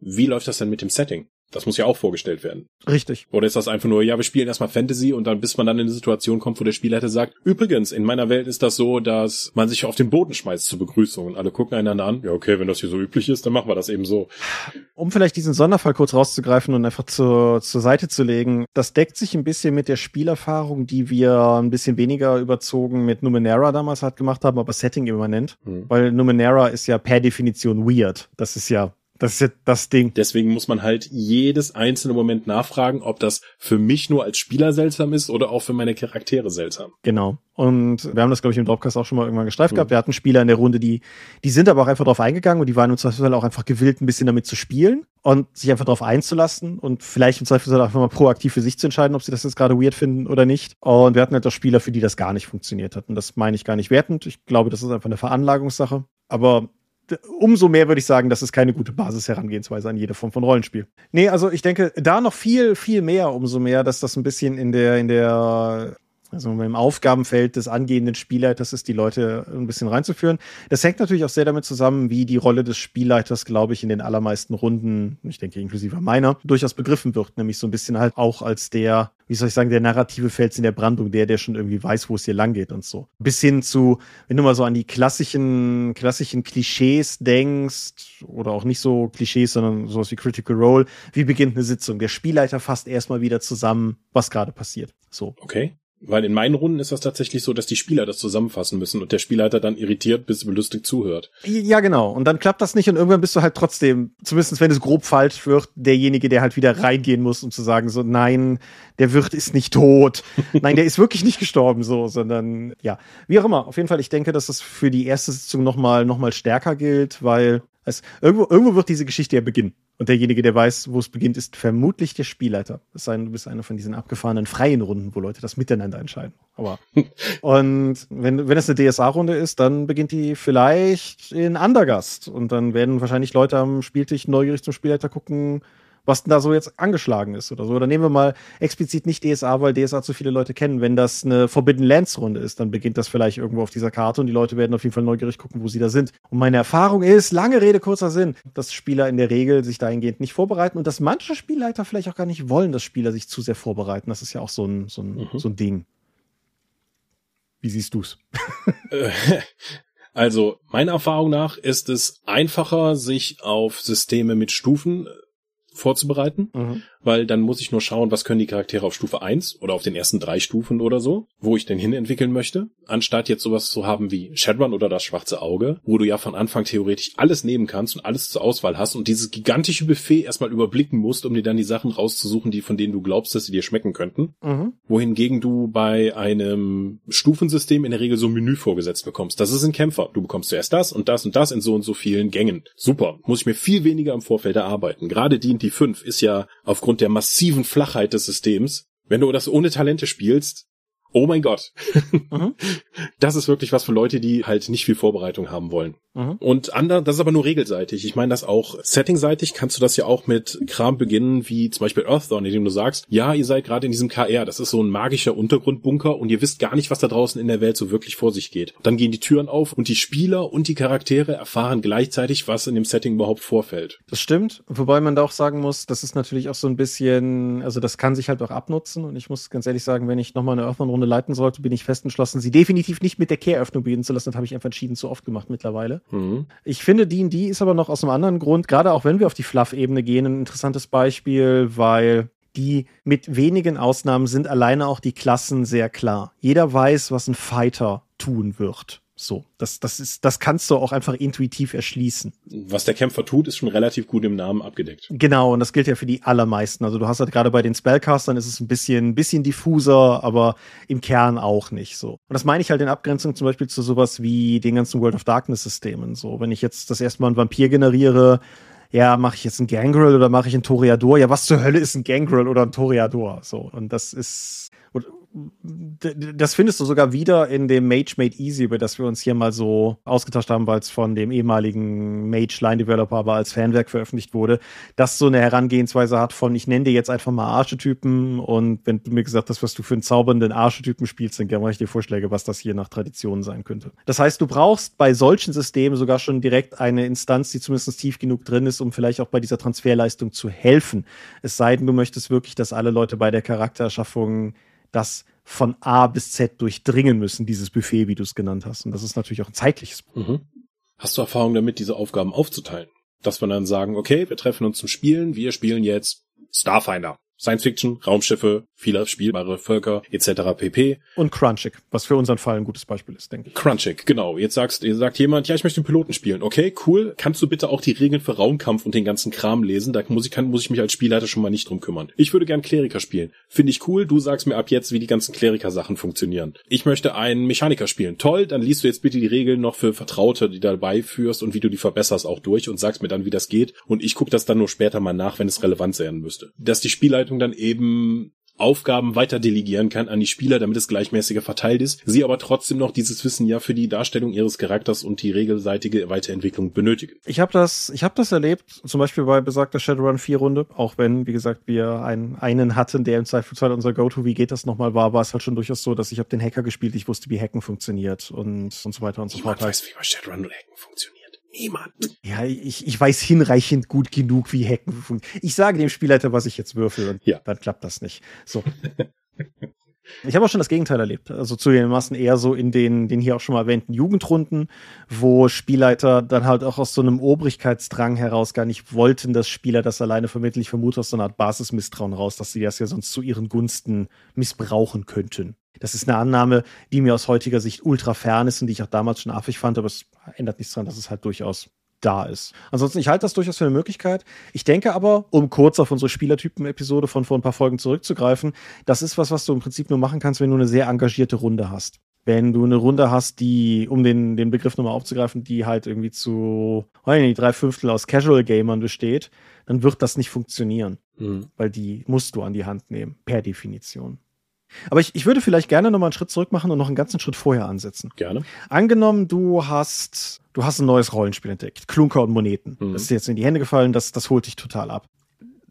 [SPEAKER 3] Wie läuft das denn mit dem Setting? Das muss ja auch vorgestellt werden.
[SPEAKER 1] Richtig.
[SPEAKER 3] Oder ist das einfach nur, ja, wir spielen erstmal Fantasy und dann, bis man dann in eine Situation kommt, wo der Spielleiter sagt, übrigens, in meiner Welt ist das so, dass man sich auf den Boden schmeißt zur Begrüßung und alle gucken einander an. Ja, okay, wenn das hier so üblich ist, dann machen wir das eben so.
[SPEAKER 1] Um vielleicht diesen Sonderfall kurz rauszugreifen und einfach zur, zur Seite zu legen, das deckt sich ein bisschen mit der Spielerfahrung, die wir ein bisschen weniger überzogen mit Numenera damals halt gemacht haben, aber Setting immanent. Hm. Weil Numenera ist ja per Definition weird. Das ist ja das ist ja das Ding.
[SPEAKER 3] Deswegen muss man halt jedes einzelne Moment nachfragen, ob das für mich nur als Spieler seltsam ist oder auch für meine Charaktere seltsam.
[SPEAKER 1] Genau. Und wir haben das, glaube ich, im Dropcast auch schon mal irgendwann gestreift mhm. gehabt. Wir hatten Spieler in der Runde, die, die sind aber auch einfach drauf eingegangen und die waren im Zweifelsfall auch einfach gewillt, ein bisschen damit zu spielen und sich einfach drauf einzulassen und vielleicht im Zweifelsfall einfach mal proaktiv für sich zu entscheiden, ob sie das jetzt gerade weird finden oder nicht. Und wir hatten halt auch Spieler, für die das gar nicht funktioniert hat. Und das meine ich gar nicht wertend. Ich glaube, das ist einfach eine Veranlagungssache. Aber umso mehr würde ich sagen, das ist keine gute Basisherangehensweise an jede Form von Rollenspiel. Nee, also ich denke, da noch viel, viel mehr, umso mehr, dass das ein bisschen in der, in der also im Aufgabenfeld des angehenden Spielleiters ist, die Leute ein bisschen reinzuführen. Das hängt natürlich auch sehr damit zusammen, wie die Rolle des Spielleiters, glaube ich, in den allermeisten Runden, ich denke inklusive meiner, durchaus begriffen wird. Nämlich so ein bisschen halt auch als der wie soll ich sagen, der narrative Fels in der Brandung, der, der schon irgendwie weiß, wo es hier lang geht und so. Bis hin zu, wenn du mal so an die klassischen, klassischen Klischees denkst, oder auch nicht so Klischees, sondern sowas wie Critical Role, wie beginnt eine Sitzung? Der Spielleiter fasst erstmal wieder zusammen, was gerade passiert. So.
[SPEAKER 3] Okay. Weil in meinen Runden ist das tatsächlich so, dass die Spieler das zusammenfassen müssen und der Spielleiter dann irritiert bis belustigt zuhört.
[SPEAKER 1] Ja, genau. Und dann klappt das nicht und irgendwann bist du halt trotzdem, zumindest wenn es grob falsch wird, derjenige, der halt wieder reingehen muss, um zu sagen, so, nein, der Wirt ist nicht tot. *laughs* nein, der ist wirklich nicht gestorben, so, sondern, ja. Wie auch immer. Auf jeden Fall, ich denke, dass das für die erste Sitzung nochmal, noch mal stärker gilt, weil es, irgendwo, irgendwo wird diese Geschichte ja beginnen. Und derjenige, der weiß, wo es beginnt, ist vermutlich der Spielleiter. Es sei denn, du bist einer von diesen abgefahrenen freien Runden, wo Leute das miteinander entscheiden. Aber *laughs* und wenn, wenn es eine DSA-Runde ist, dann beginnt die vielleicht in Andergast. Und dann werden wahrscheinlich Leute am Spieltisch neugierig zum Spielleiter gucken, was denn da so jetzt angeschlagen ist oder so. Oder nehmen wir mal explizit nicht DSA, weil DSA zu viele Leute kennen. Wenn das eine Forbidden Lands Runde ist, dann beginnt das vielleicht irgendwo auf dieser Karte und die Leute werden auf jeden Fall neugierig gucken, wo sie da sind. Und meine Erfahrung ist, lange Rede, kurzer Sinn, dass Spieler in der Regel sich dahingehend nicht vorbereiten und dass manche Spielleiter vielleicht auch gar nicht wollen, dass Spieler sich zu sehr vorbereiten. Das ist ja auch so ein, so ein, mhm. so ein Ding. Wie siehst du's? *laughs*
[SPEAKER 3] Also, meiner Erfahrung nach ist es einfacher, sich auf Systeme mit Stufen vorzubereiten, mhm. Weil dann muss ich nur schauen, was können die Charaktere auf Stufe 1 oder auf den ersten drei Stufen oder so, wo ich denn hin entwickeln möchte, anstatt jetzt sowas zu haben wie Shadowrun oder das schwarze Auge, wo du ja von Anfang theoretisch alles nehmen kannst und alles zur Auswahl hast und dieses gigantische Buffet erstmal überblicken musst, um dir dann die Sachen rauszusuchen, die von denen du glaubst, dass sie dir schmecken könnten. Mhm. Wohingegen du bei einem Stufensystem in der Regel so ein Menü vorgesetzt bekommst. Das ist ein Kämpfer. Du bekommst zuerst das und das und das in so und so vielen Gängen. Super. Muss ich mir viel weniger im Vorfeld erarbeiten. Gerade die 5 ist ja aufgrund der massiven Flachheit des Systems, wenn du das ohne Talente spielst Oh mein Gott. Mhm. *laughs* Das ist wirklich was für Leute, die halt nicht viel Vorbereitung haben wollen. Mhm. Und ander, das ist aber nur regelseitig. Ich meine das auch settingseitig kannst du das ja auch mit Kram beginnen, wie zum Beispiel Earthdawn, in dem du sagst, ja, ihr seid gerade in diesem KR, das ist so ein magischer Untergrundbunker und ihr wisst gar nicht, was da draußen in der Welt so wirklich vor sich geht. Dann gehen die Türen auf und die Spieler und die Charaktere erfahren gleichzeitig, was in dem Setting überhaupt vorfällt.
[SPEAKER 1] Das stimmt, wobei man da auch sagen muss, das ist natürlich auch so ein bisschen, also das kann sich halt auch abnutzen und ich muss ganz ehrlich sagen, wenn ich nochmal eine Earthdawn-Runde leiten sollte, bin ich fest entschlossen, sie definitiv nicht mit der Kehröffnung beginnen zu lassen. Das habe ich einfach entschieden zu oft gemacht mittlerweile. Mhm. Ich finde, D&D ist aber noch aus einem anderen Grund, gerade auch wenn wir auf die Fluff-Ebene gehen, ein interessantes Beispiel, weil die mit wenigen Ausnahmen sind alleine auch die Klassen sehr klar. Jeder weiß, was ein Fighter tun wird. So, das, das ist, das kannst du auch einfach intuitiv erschließen.
[SPEAKER 3] Was der Kämpfer tut, ist schon relativ gut im Namen abgedeckt.
[SPEAKER 1] Genau, und das gilt ja für die allermeisten. Also du hast halt gerade bei den Spellcastern ist es ein bisschen, ein bisschen diffuser, aber im Kern auch nicht so. Und das meine ich halt in Abgrenzung zum Beispiel zu sowas wie den ganzen World of Darkness Systemen. So, wenn ich jetzt das erste Mal einen Vampir generiere, ja, mache ich jetzt einen Gangrel oder mache ich einen Toreador? Ja, was zur Hölle ist ein Gangrel oder ein Toreador? So, und das ist, das findest du sogar wieder in dem Mage Made Easy, über das wir uns hier mal so ausgetauscht haben, weil es von dem ehemaligen Mage Line Developer aber als Fanwerk veröffentlicht wurde, das so eine Herangehensweise hat von, ich nenne dir jetzt einfach mal Archetypen und wenn du mir gesagt hast, was du für einen zaubernden Archetypen spielst, dann mache ich dir Vorschläge, was das hier nach Tradition sein könnte. Das heißt, du brauchst bei solchen Systemen sogar schon direkt eine Instanz, die zumindest tief genug drin ist, um vielleicht auch bei dieser Transferleistung zu helfen. Es sei denn, du möchtest wirklich, dass alle Leute bei der Charaktererschaffung das von A bis Z durchdringen müssen, dieses Buffet, wie du es genannt hast. Und das ist natürlich auch ein zeitliches.
[SPEAKER 3] Mhm. Hast du Erfahrung damit, diese Aufgaben aufzuteilen? Dass wir dann sagen, okay, wir treffen uns zum Spielen, wir spielen jetzt Starfinder. Science Fiction, Raumschiffe, viele spielbare Völker etc. pp.
[SPEAKER 1] Und Crunchik, was für unseren Fall ein gutes Beispiel ist, denke ich.
[SPEAKER 3] Crunchik, genau. Jetzt sagst, sagt jemand, ja, ich möchte den Piloten spielen. Okay, cool. Kannst du bitte auch die Regeln für Raumkampf und den ganzen Kram lesen? Da muss ich, kann, muss ich mich als Spielleiter schon mal nicht drum kümmern. Ich würde gern Kleriker spielen. Finde ich cool. Du sagst mir ab jetzt, wie die ganzen Kleriker-Sachen funktionieren. Ich möchte einen Mechaniker spielen. Toll, dann liest du jetzt bitte die Regeln noch für Vertraute, die dabei führst und wie du die verbesserst auch durch und sagst mir dann, wie das geht. Und ich gucke das dann nur später mal nach, wenn es relevant sein müsste. Dass die Spielleitung dann eben Aufgaben weiter delegieren kann an die Spieler, damit es gleichmäßiger verteilt ist, sie aber trotzdem noch dieses Wissen ja für die Darstellung ihres Charakters und die regelseitige Weiterentwicklung benötigen.
[SPEAKER 1] Ich habe das, ich habe das erlebt, zum Beispiel bei besagter Shadowrun 4 Runde, auch wenn, wie gesagt, wir einen, einen hatten, der im Zweifelsfall unser Go-To, wie geht das nochmal war, war es halt schon durchaus so, dass ich habe den Hacker gespielt, ich wusste, wie Hacken funktioniert und, und so weiter und so fort.
[SPEAKER 3] Ich weiß, wie bei Shadowrun Hacken funktioniert. Niemand.
[SPEAKER 1] Ja, ich, ich weiß hinreichend gut genug, wie Hacken funktioniert. Ich sage dem Spielleiter, was ich jetzt würfel und ja. dann klappt das nicht. So. Ich habe auch schon das Gegenteil erlebt. Also zugegebenermaßen eher so in den, den hier auch schon mal erwähnten Jugendrunden, wo Spielleiter dann halt auch aus so einem Obrigkeitsdrang heraus gar nicht wollten, dass Spieler das alleine vermitteln. Ich vermute aus so einer Art Basismisstrauen raus, dass sie das ja sonst zu ihren Gunsten missbrauchen könnten. Das ist eine Annahme, die mir aus heutiger Sicht ultra fern ist und die ich auch damals schon affig fand, aber es ändert nichts daran, dass es halt durchaus da ist. Ansonsten, ich halte das durchaus für eine Möglichkeit. Ich denke aber, um kurz auf unsere Spielertypen-Episode von vor ein paar Folgen zurückzugreifen, das ist was, was du im Prinzip nur machen kannst, wenn du eine sehr engagierte Runde hast. Wenn du eine Runde hast, die, um den, den Begriff nochmal aufzugreifen, die halt irgendwie zu nicht, drei Fünftel aus Casual-Gamern besteht, dann wird das nicht funktionieren. Mhm. Weil die musst du an die Hand nehmen, per Definition. Aber ich, ich würde vielleicht gerne nochmal einen Schritt zurück machen und noch einen ganzen Schritt vorher ansetzen.
[SPEAKER 3] Gerne.
[SPEAKER 1] Angenommen, du hast, du hast ein neues Rollenspiel entdeckt. Klunker und Moneten. Mhm. Das ist jetzt in die Hände gefallen, das, das holt dich total ab.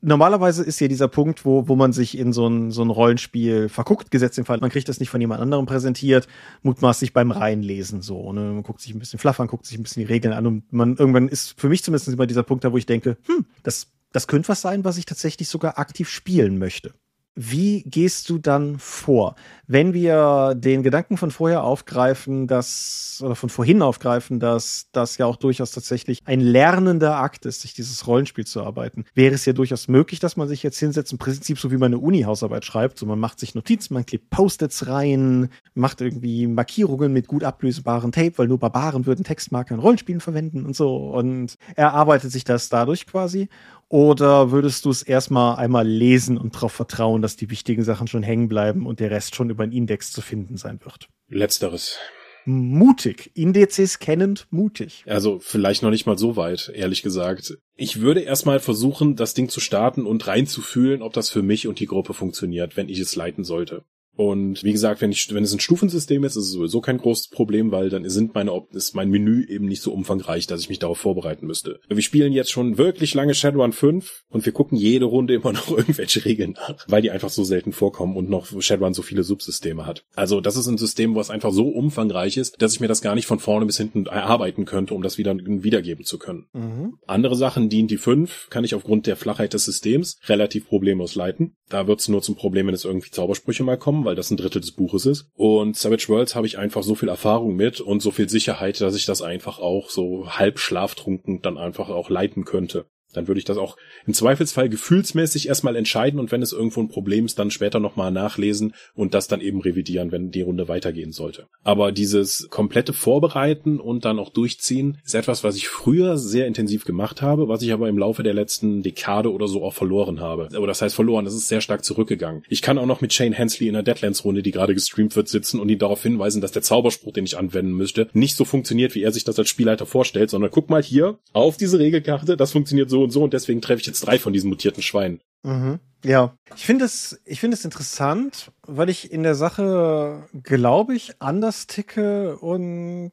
[SPEAKER 1] Normalerweise ist ja dieser Punkt, wo, wo man sich in so ein, so ein Rollenspiel verguckt, gesetzt im Fall, man kriegt das nicht von jemand anderem präsentiert, mutmaßlich beim Reinlesen so. Ne? Man guckt sich ein bisschen flaff an, guckt sich ein bisschen die Regeln an und man irgendwann ist für mich zumindest immer dieser Punkt da, wo ich denke, hm, das, das könnte was sein, was ich tatsächlich sogar aktiv spielen möchte. Wie gehst du dann vor? Wenn wir den Gedanken von vorher aufgreifen, dass, oder von vorhin aufgreifen, dass das ja auch durchaus tatsächlich ein lernender Akt ist, sich dieses Rollenspiel zu arbeiten, wäre es ja durchaus möglich, dass man sich jetzt hinsetzt, im Prinzip so wie man eine Uni-Hausarbeit schreibt. So man macht sich Notizen, man klebt Post-its rein, macht irgendwie Markierungen mit gut ablösbaren Tape, weil nur Barbaren würden Textmarker in Rollenspielen verwenden und so. Und er arbeitet sich das dadurch quasi. Oder würdest du es erstmal einmal lesen und darauf vertrauen, dass die wichtigen Sachen schon hängen bleiben und der Rest schon über einen Index zu finden sein wird?
[SPEAKER 3] Letzteres.
[SPEAKER 1] Mutig. Indizes kennend mutig.
[SPEAKER 3] Also vielleicht noch nicht mal so weit, ehrlich gesagt. Ich würde erstmal versuchen, das Ding zu starten und reinzufühlen, ob das für mich und die Gruppe funktioniert, wenn ich es leiten sollte. Und wie gesagt, wenn ich, wenn es ein Stufensystem ist, ist es sowieso kein großes Problem, weil dann sind meine, ist mein Menü eben nicht so umfangreich, dass ich mich darauf vorbereiten müsste. Wir spielen jetzt schon wirklich lange Shadowrun 5 und wir gucken jede Runde immer *laughs* noch irgendwelche Regeln nach, weil die einfach so selten vorkommen und noch Shadowrun so viele Subsysteme hat. Also das ist ein System, was einfach so umfangreich ist, dass ich mir das gar nicht von vorne bis hinten erarbeiten könnte, um das wieder wiedergeben zu können. Mhm. Andere Sachen, die in die 5, kann ich aufgrund der Flachheit des Systems relativ problemlos leiten. Da wird es nur zum Problem, wenn es irgendwie Zaubersprüche mal kommen, weil das ein Drittel des Buches ist. Und Savage Worlds habe ich einfach so viel Erfahrung mit und so viel Sicherheit, dass ich das einfach auch so halb schlaftrunken dann einfach auch leiten könnte. Dann würde ich das auch im Zweifelsfall gefühlsmäßig erstmal entscheiden und wenn es irgendwo ein Problem ist, dann später nochmal nachlesen und das dann eben revidieren, wenn die Runde weitergehen sollte. Aber dieses komplette Vorbereiten und dann auch durchziehen ist etwas, was ich früher sehr intensiv gemacht habe, was ich aber im Laufe der letzten Dekade oder so auch verloren habe. Oder das heißt verloren, das ist sehr stark zurückgegangen. Ich kann auch noch mit Shane Hensley in der Deadlands-Runde, die gerade gestreamt wird, sitzen und ihn darauf hinweisen, dass der Zauberspruch, den ich anwenden müsste, nicht so funktioniert, wie er sich das als Spielleiter vorstellt, sondern guck mal hier auf diese Regelkarte, das funktioniert so und so und deswegen treffe ich jetzt drei von diesen mutierten Schweinen.
[SPEAKER 1] Mhm. Ja, ich finde es, ich finde es interessant, weil ich in der Sache, glaube ich, anders ticke und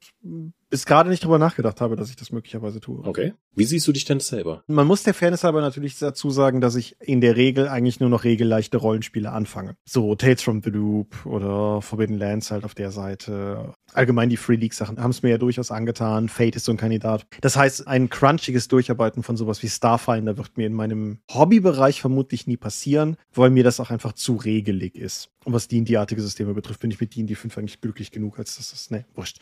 [SPEAKER 1] bis gerade nicht drüber nachgedacht habe, dass ich das möglicherweise tue.
[SPEAKER 3] Okay. Wie siehst du dich denn selber?
[SPEAKER 1] Man muss der Fairness aber natürlich dazu sagen, dass ich in der Regel eigentlich nur noch regelleichte Rollenspiele anfange. So Tales from the Loop oder Forbidden Lands halt auf der Seite. Allgemein die Free League Sachen haben es mir ja durchaus angetan. Fate ist so ein Kandidat. Das heißt, ein crunchiges Durcharbeiten von sowas wie Starfinder wird mir in meinem Hobbybereich vermutlich nie passieren, weil mir das auch einfach zu regelig ist. Und was D&D-artige Systeme betrifft, bin ich mit D&D 5 eigentlich glücklich genug, als dass das, ne, wurscht.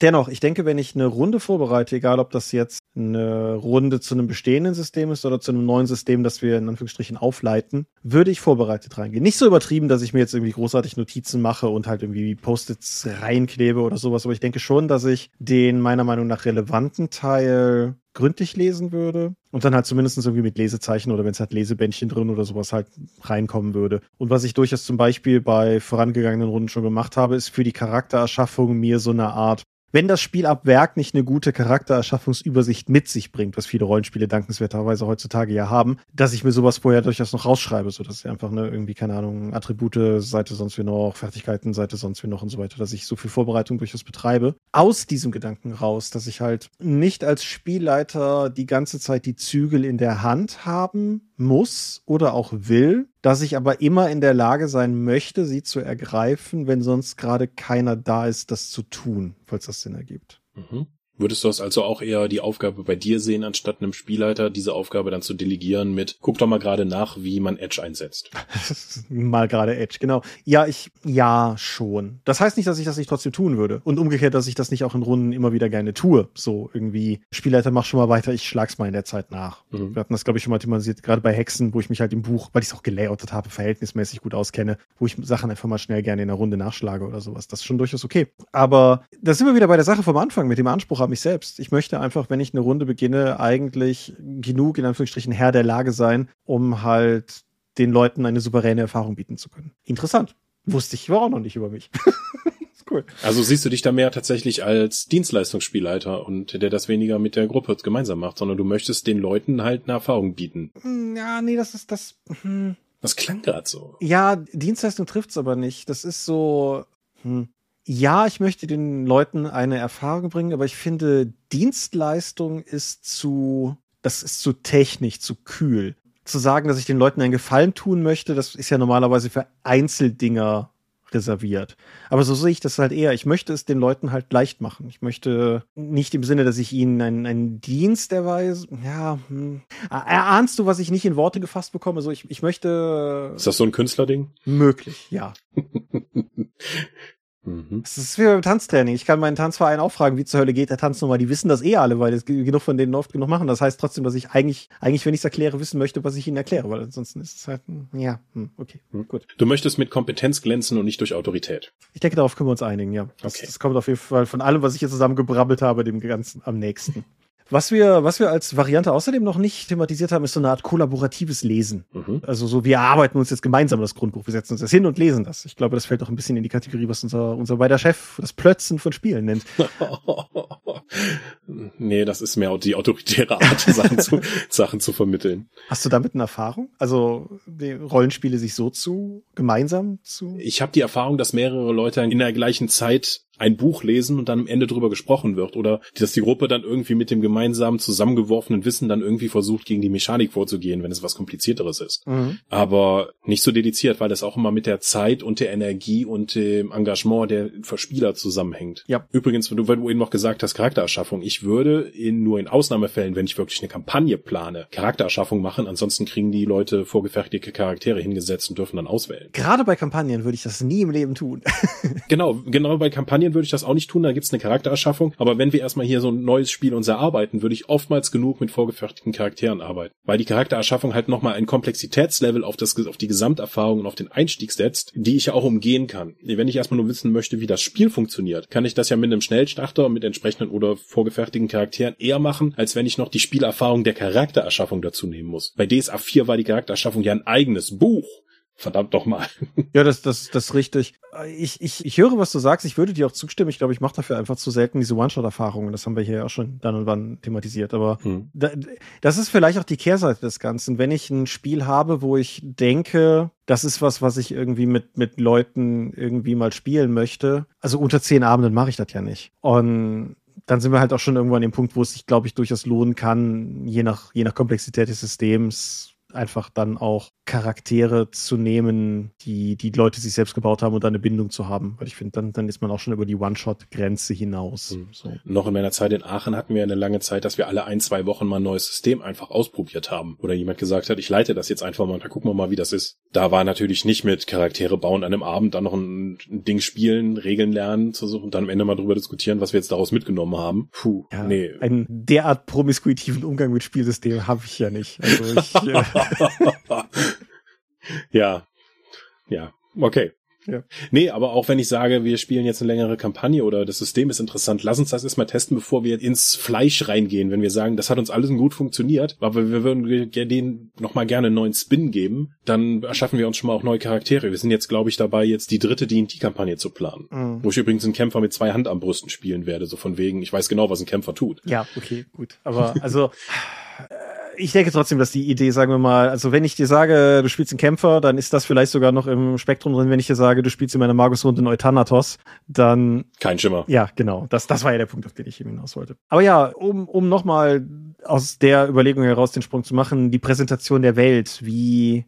[SPEAKER 1] Dennoch, ich denke, wenn ich eine Runde vorbereite, egal ob das jetzt eine Runde zu einem bestehenden System ist oder zu einem neuen System, das wir in Anführungsstrichen aufleiten, würde ich vorbereitet reingehen. Nicht so übertrieben, dass ich mir jetzt irgendwie großartig Notizen mache und halt irgendwie Post-its reinklebe oder sowas, aber ich denke schon, dass ich den meiner Meinung nach relevanten Teil gründlich lesen würde und dann halt zumindest irgendwie mit Lesezeichen oder wenn es halt Lesebändchen drin oder sowas halt reinkommen würde. Und was ich durchaus zum Beispiel bei vorangegangenen Runden schon gemacht habe, ist für die Charaktererschaffung mir so eine Art wenn das Spiel ab Werk nicht eine gute Charaktererschaffungsübersicht mit sich bringt, was viele Rollenspiele dankenswerterweise heutzutage ja haben, dass ich mir sowas vorher durchaus noch rausschreibe, so dass ich einfach ne, irgendwie, keine Ahnung, Attribute, Seite sonst wie noch, Fertigkeiten, Seite sonst wie noch und so weiter, dass ich so viel Vorbereitung durchaus betreibe. Aus diesem Gedanken raus, dass ich halt nicht als Spielleiter die ganze Zeit die Zügel in der Hand haben muss oder auch will, dass ich aber immer in der Lage sein möchte, sie zu ergreifen, wenn sonst gerade keiner da ist, das zu tun, falls das Sinn ergibt.
[SPEAKER 3] Mhm. Würdest du das also auch eher die Aufgabe bei dir sehen, anstatt einem Spielleiter diese Aufgabe dann zu delegieren mit, guck doch mal gerade nach, wie man Edge einsetzt? *laughs*
[SPEAKER 1] mal gerade Edge, genau. Ja, ich, ja, schon. Das heißt nicht, dass ich das nicht trotzdem tun würde. Und umgekehrt, dass ich das nicht auch in Runden immer wieder gerne tue. So irgendwie, Spielleiter, mach schon mal weiter, ich schlag's mal in der Zeit nach. Mhm. Wir hatten das, glaube ich, schon mal thematisiert, gerade bei Hexen, wo ich mich halt im Buch, weil ich es auch gelayoutet habe, verhältnismäßig gut auskenne, wo ich Sachen einfach mal schnell gerne in der Runde nachschlage oder sowas. Das ist schon durchaus okay. Aber da sind wir wieder bei der Sache vom Anfang mit dem Anspruch an mich selbst. Ich möchte einfach, wenn ich eine Runde beginne, eigentlich genug, in Anführungsstrichen, Herr der Lage sein, um halt den Leuten eine souveräne Erfahrung bieten zu können. Interessant. Wusste ich aber auch noch nicht über mich. *laughs*
[SPEAKER 3] cool. Also siehst du dich da mehr tatsächlich als Dienstleistungsspielleiter und der das weniger mit der Gruppe gemeinsam macht, sondern du möchtest den Leuten halt eine Erfahrung bieten.
[SPEAKER 1] Hm, ja, nee, das ist das. Hm.
[SPEAKER 3] Das klang gerade so.
[SPEAKER 1] Ja, Dienstleistung trifft's aber nicht. Das ist so. Hm ja, ich möchte den Leuten eine Erfahrung bringen, aber ich finde, Dienstleistung ist zu, das ist zu technisch, zu kühl. Zu sagen, dass ich den Leuten einen Gefallen tun möchte, das ist ja normalerweise für Einzeldinger reserviert. Aber so sehe ich das halt eher. Ich möchte es den Leuten halt leicht machen. Ich möchte nicht im Sinne, dass ich ihnen einen, einen Dienst erweise. Ja, hm. erahnst du, was ich nicht in Worte gefasst bekomme? So, ich, ich möchte.
[SPEAKER 3] Ist das so ein Künstlerding?
[SPEAKER 1] Möglich, ja. *laughs* Mhm. Das ist wie beim Tanztraining. Ich kann meinen Tanzverein auch fragen, wie zur Hölle geht der Tanznummer. Die wissen das eh alle, weil es genug von denen oft genug machen. Das heißt trotzdem, dass ich eigentlich, eigentlich, wenn ich es erkläre, wissen möchte, was ich ihnen erkläre, weil ansonsten ist es halt, ja, hm, okay,
[SPEAKER 3] hm. gut. Du möchtest mit Kompetenz glänzen und nicht durch Autorität.
[SPEAKER 1] Ich denke, darauf können wir uns einigen, ja. Das, okay. das kommt auf jeden Fall von allem, was ich hier zusammengebrabbelt habe, dem Ganzen am nächsten. Was wir, was wir als Variante außerdem noch nicht thematisiert haben, ist so eine Art kollaboratives Lesen. Mhm. Also so, wir arbeiten uns jetzt gemeinsam das Grundbuch, wir setzen uns das hin und lesen das. Ich glaube, das fällt auch ein bisschen in die Kategorie, was unser, unser beider Chef das Plötzen von Spielen nennt. *laughs*
[SPEAKER 3] nee, das ist mehr die autoritäre Art, *laughs* Sachen, zu, Sachen zu vermitteln.
[SPEAKER 1] Hast du damit eine Erfahrung? Also Rollenspiele sich so zu, gemeinsam zu?
[SPEAKER 3] Ich habe die Erfahrung, dass mehrere Leute in der gleichen Zeit ein Buch lesen und dann am Ende drüber gesprochen wird oder dass die Gruppe dann irgendwie mit dem gemeinsamen zusammengeworfenen Wissen dann irgendwie versucht, gegen die Mechanik vorzugehen, wenn es was komplizierteres ist. Mhm. Aber nicht so dediziert, weil das auch immer mit der Zeit und der Energie und dem Engagement der Verspieler zusammenhängt. Ja. Übrigens, wenn du, wenn du eben noch gesagt hast, Charaktererschaffung, ich würde in, nur in Ausnahmefällen, wenn ich wirklich eine Kampagne plane, Charaktererschaffung machen, ansonsten kriegen die Leute vorgefertigte Charaktere hingesetzt und dürfen dann auswählen.
[SPEAKER 1] Gerade bei Kampagnen würde ich das nie im Leben tun. *laughs*
[SPEAKER 3] genau, genau bei Kampagnen Kampagnen würde ich das auch nicht tun, da gibt's eine Charaktererschaffung. Aber wenn wir erstmal hier so ein neues Spiel uns erarbeiten, würde ich oftmals genug mit vorgefertigten Charakteren arbeiten. Weil die Charaktererschaffung halt nochmal ein Komplexitätslevel auf, das, auf die Gesamterfahrung und auf den Einstieg setzt, die ich ja auch umgehen kann. Wenn ich erstmal nur wissen möchte, wie das Spiel funktioniert, kann ich das ja mit einem Schnellstarter mit entsprechenden oder vorgefertigten Charakteren eher machen, als wenn ich noch die Spielerfahrung der Charaktererschaffung dazu nehmen muss. Bei DSA 4 war die Charaktererschaffung ja ein eigenes Buch. Verdammt doch mal. *laughs*
[SPEAKER 1] Ja, das, das, das ist richtig. Ich, ich, ich höre, was du sagst. Ich würde dir auch zustimmen. Ich glaube, ich mache dafür einfach zu selten diese One-Shot-Erfahrungen. Das haben wir hier auch schon dann und wann thematisiert. Aber hm. da, das ist vielleicht auch die Kehrseite des Ganzen. Wenn ich ein Spiel habe, wo ich denke, das ist was, was ich irgendwie mit, mit Leuten irgendwie mal spielen möchte. Also unter zehn Abenden mache ich das ja nicht. Und dann sind wir halt auch schon irgendwo an dem Punkt, wo es sich, glaube ich, durchaus lohnen kann, je nach, je nach Komplexität des Systems einfach dann auch Charaktere zu nehmen, die die Leute sich selbst gebaut haben und dann eine Bindung zu haben. Weil ich finde, dann, dann ist man auch schon über die One-Shot-Grenze hinaus. Mhm.
[SPEAKER 3] So. Noch in meiner Zeit in Aachen hatten wir eine lange Zeit, dass wir alle ein, zwei Wochen mal ein neues System einfach ausprobiert haben. Oder jemand gesagt hat, ich leite das jetzt einfach mal, da gucken wir mal, wie das ist. Da war natürlich nicht mit Charaktere bauen an einem Abend, dann noch ein, ein Ding spielen, Regeln lernen zu suchen und dann am Ende mal drüber diskutieren, was wir jetzt daraus mitgenommen haben.
[SPEAKER 1] Puh, ja, nee. Einen derart promiskuitiven Umgang mit Spielsystemen habe ich ja nicht. Also ich, äh *laughs* *laughs*
[SPEAKER 3] ja. Ja. Okay. Ja. Nee, aber auch wenn ich sage, wir spielen jetzt eine längere Kampagne oder das System ist interessant, lass uns das erstmal testen, bevor wir ins Fleisch reingehen. Wenn wir sagen, das hat uns alles gut funktioniert, aber wir würden denen nochmal gerne einen neuen Spin geben, dann erschaffen wir uns schon mal auch neue Charaktere. Wir sind jetzt, glaube ich, dabei, jetzt die dritte D&D-Kampagne zu planen. Mhm. Wo ich übrigens einen Kämpfer mit zwei Handarmbrüsten spielen werde, so von wegen, ich weiß genau, was ein Kämpfer tut.
[SPEAKER 1] Ja, okay, gut. Aber also ich denke trotzdem, dass die Idee, sagen wir mal, also wenn ich dir sage, du spielst einen Kämpfer, dann ist das vielleicht sogar noch im Spektrum drin. Wenn ich dir sage, du spielst in meiner Magus-Runde Neutanatos, dann.
[SPEAKER 3] Kein Schimmer.
[SPEAKER 1] Ja, genau. Das, das war ja der Punkt, auf den ich eben hinaus wollte. Aber ja, um, um nochmal aus der Überlegung heraus den Sprung zu machen, die Präsentation der Welt, wie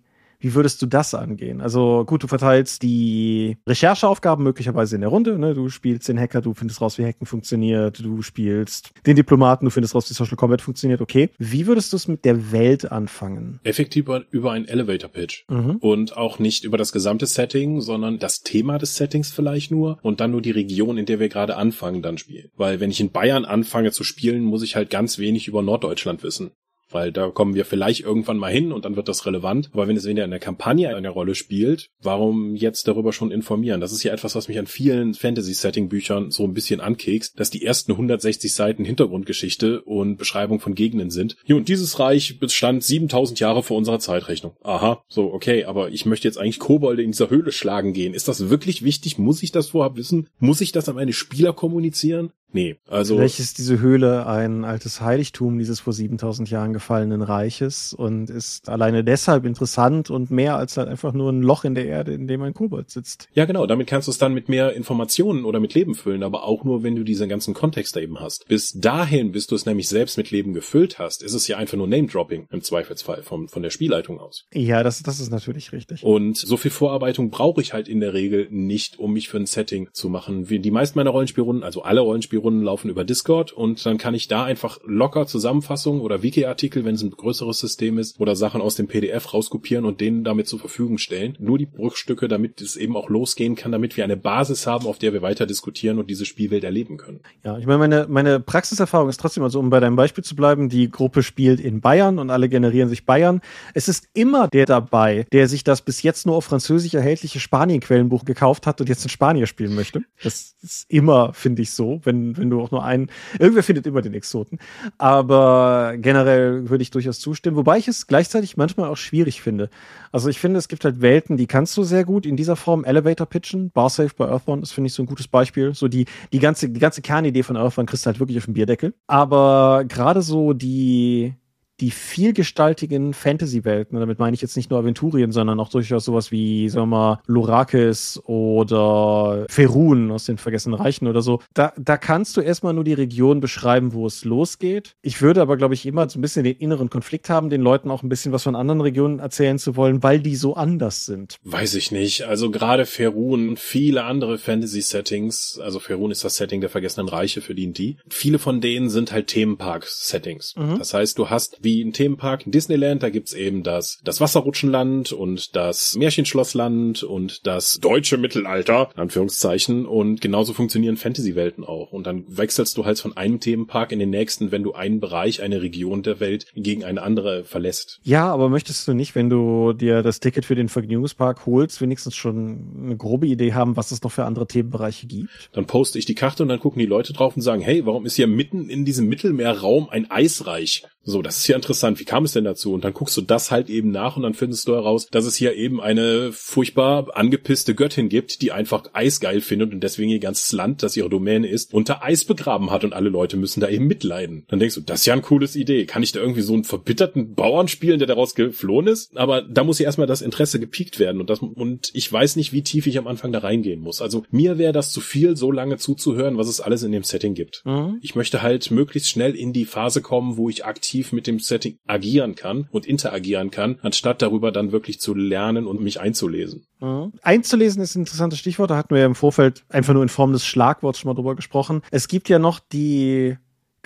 [SPEAKER 1] wie würdest du das angehen? Also gut, du verteilst die Rechercheaufgaben möglicherweise in der Runde. Ne? Du spielst den Hacker, du findest raus, wie Hacken funktioniert. Du spielst den Diplomaten, du findest raus, wie Social Combat funktioniert. Okay. Wie würdest du es mit der Welt anfangen?
[SPEAKER 3] Effektiv über einen Elevator Pitch. Mhm. Und auch nicht über das gesamte Setting, sondern das Thema des Settings vielleicht nur und dann nur die Region, in der wir gerade anfangen, dann spielen. Weil wenn ich in Bayern anfange zu spielen, muss ich halt ganz wenig über Norddeutschland wissen weil da kommen wir vielleicht irgendwann mal hin und dann wird das relevant. Aber wenn es wieder in der Kampagne eine Rolle spielt, warum jetzt darüber schon informieren? Das ist ja etwas, was mich an vielen Fantasy-Setting-Büchern so ein bisschen ankekst, dass die ersten 160 Seiten Hintergrundgeschichte und Beschreibung von Gegenden sind. Hier und dieses Reich bestand 7000 Jahre vor unserer Zeitrechnung. Aha, so, okay, aber ich möchte jetzt eigentlich Kobolde in dieser Höhle schlagen gehen. Ist das wirklich wichtig? Muss ich das vorab wissen? Muss ich das an meine Spieler kommunizieren? Nee, also.
[SPEAKER 1] Vielleicht ist diese Höhle ein altes Heiligtum dieses vor 7000 Jahren gefallenen Reiches und ist alleine deshalb interessant und mehr als halt einfach nur ein Loch in der Erde, in dem ein Kobold sitzt.
[SPEAKER 3] Ja, genau. Damit kannst du es dann mit mehr Informationen oder mit Leben füllen, aber auch nur, wenn du diesen ganzen Kontext da eben hast. Bis dahin, bis du es nämlich selbst mit Leben gefüllt hast, ist es ja einfach nur Name-Dropping im Zweifelsfall vom, von der Spielleitung aus.
[SPEAKER 1] Ja, das, das ist natürlich richtig.
[SPEAKER 3] Und so viel Vorarbeitung brauche ich halt in der Regel nicht, um mich für ein Setting zu machen. Wie die meisten meiner Rollenspielrunden, also alle Rollenspielrunden, Runden laufen über Discord und dann kann ich da einfach locker Zusammenfassungen oder Wiki-Artikel, wenn es ein größeres System ist, oder Sachen aus dem PDF rauskopieren und denen damit zur Verfügung stellen. Nur die Bruchstücke, damit es eben auch losgehen kann, damit wir eine Basis haben, auf der wir weiter diskutieren und diese Spielwelt erleben können.
[SPEAKER 1] Ja, ich meine, meine, meine Praxiserfahrung ist trotzdem, also um bei deinem Beispiel zu bleiben, die Gruppe spielt in Bayern und alle generieren sich Bayern. Es ist immer der dabei, der sich das bis jetzt nur auf Französisch erhältliche Spanien-Quellenbuch gekauft hat und jetzt in Spanier spielen möchte. Das ist immer, finde ich, so, wenn wenn, du auch nur einen, irgendwer findet immer den Exoten. Aber generell würde ich durchaus zustimmen, wobei ich es gleichzeitig manchmal auch schwierig finde. Also ich finde, es gibt halt Welten, die kannst du sehr gut in dieser Form Elevator pitchen. Barsafe bei Earthbound ist, finde ich, so ein gutes Beispiel. So die, die ganze, die ganze Kernidee von Earthbound kriegst du halt wirklich auf den Bierdeckel. Aber gerade so die, die vielgestaltigen Fantasy-Welten, damit meine ich jetzt nicht nur Aventurien, sondern auch durchaus sowas wie, sagen wir mal, Lurakis oder Ferun aus den Vergessenen Reichen oder so. Da, da kannst du erstmal nur die Region beschreiben, wo es losgeht. Ich würde aber, glaube ich, immer so ein bisschen den inneren Konflikt haben, den Leuten auch ein bisschen was von anderen Regionen erzählen zu wollen, weil die so anders sind.
[SPEAKER 3] Weiß ich nicht. Also gerade Ferun und viele andere Fantasy-Settings, also Ferun ist das Setting der Vergessenen Reiche für D&D. Viele von denen sind halt Themenpark-Settings. Mhm. Das heißt, du hast wie ein Themenpark in Disneyland, da gibt's eben das, das Wasserrutschenland und das Märchenschlossland und das deutsche Mittelalter, in Anführungszeichen. Und genauso funktionieren Fantasy-Welten auch. Und dann wechselst du halt von einem Themenpark in den nächsten, wenn du einen Bereich, eine Region der Welt gegen eine andere verlässt.
[SPEAKER 1] Ja, aber möchtest du nicht, wenn du dir das Ticket für den Vergnügungspark holst, wenigstens schon eine grobe Idee haben, was es noch für andere Themenbereiche gibt?
[SPEAKER 3] Dann poste ich die Karte und dann gucken die Leute drauf und sagen, hey, warum ist hier mitten in diesem Mittelmeerraum ein Eisreich? So, das ist ja interessant. Wie kam es denn dazu? Und dann guckst du das halt eben nach und dann findest du heraus, dass es hier eben eine furchtbar angepisste Göttin gibt, die einfach Eis geil findet und deswegen ihr ganzes Land, das ihre Domäne ist, unter Eis begraben hat und alle Leute müssen da eben mitleiden. Dann denkst du, das ist ja eine coole Idee. Kann ich da irgendwie so einen verbitterten Bauern spielen, der daraus geflohen ist? Aber da muss ja erstmal das Interesse gepiekt werden und das, und ich weiß nicht, wie tief ich am Anfang da reingehen muss. Also mir wäre das zu viel, so lange zuzuhören, was es alles in dem Setting gibt. Mhm. Ich möchte halt möglichst schnell in die Phase kommen, wo ich aktiv aktiv mit dem Setting agieren kann und interagieren kann, anstatt darüber dann wirklich zu lernen und mich einzulesen.
[SPEAKER 1] Mhm. Einzulesen ist ein interessantes Stichwort. Da hatten wir ja im Vorfeld einfach nur in Form des Schlagworts schon mal drüber gesprochen. Es gibt ja noch die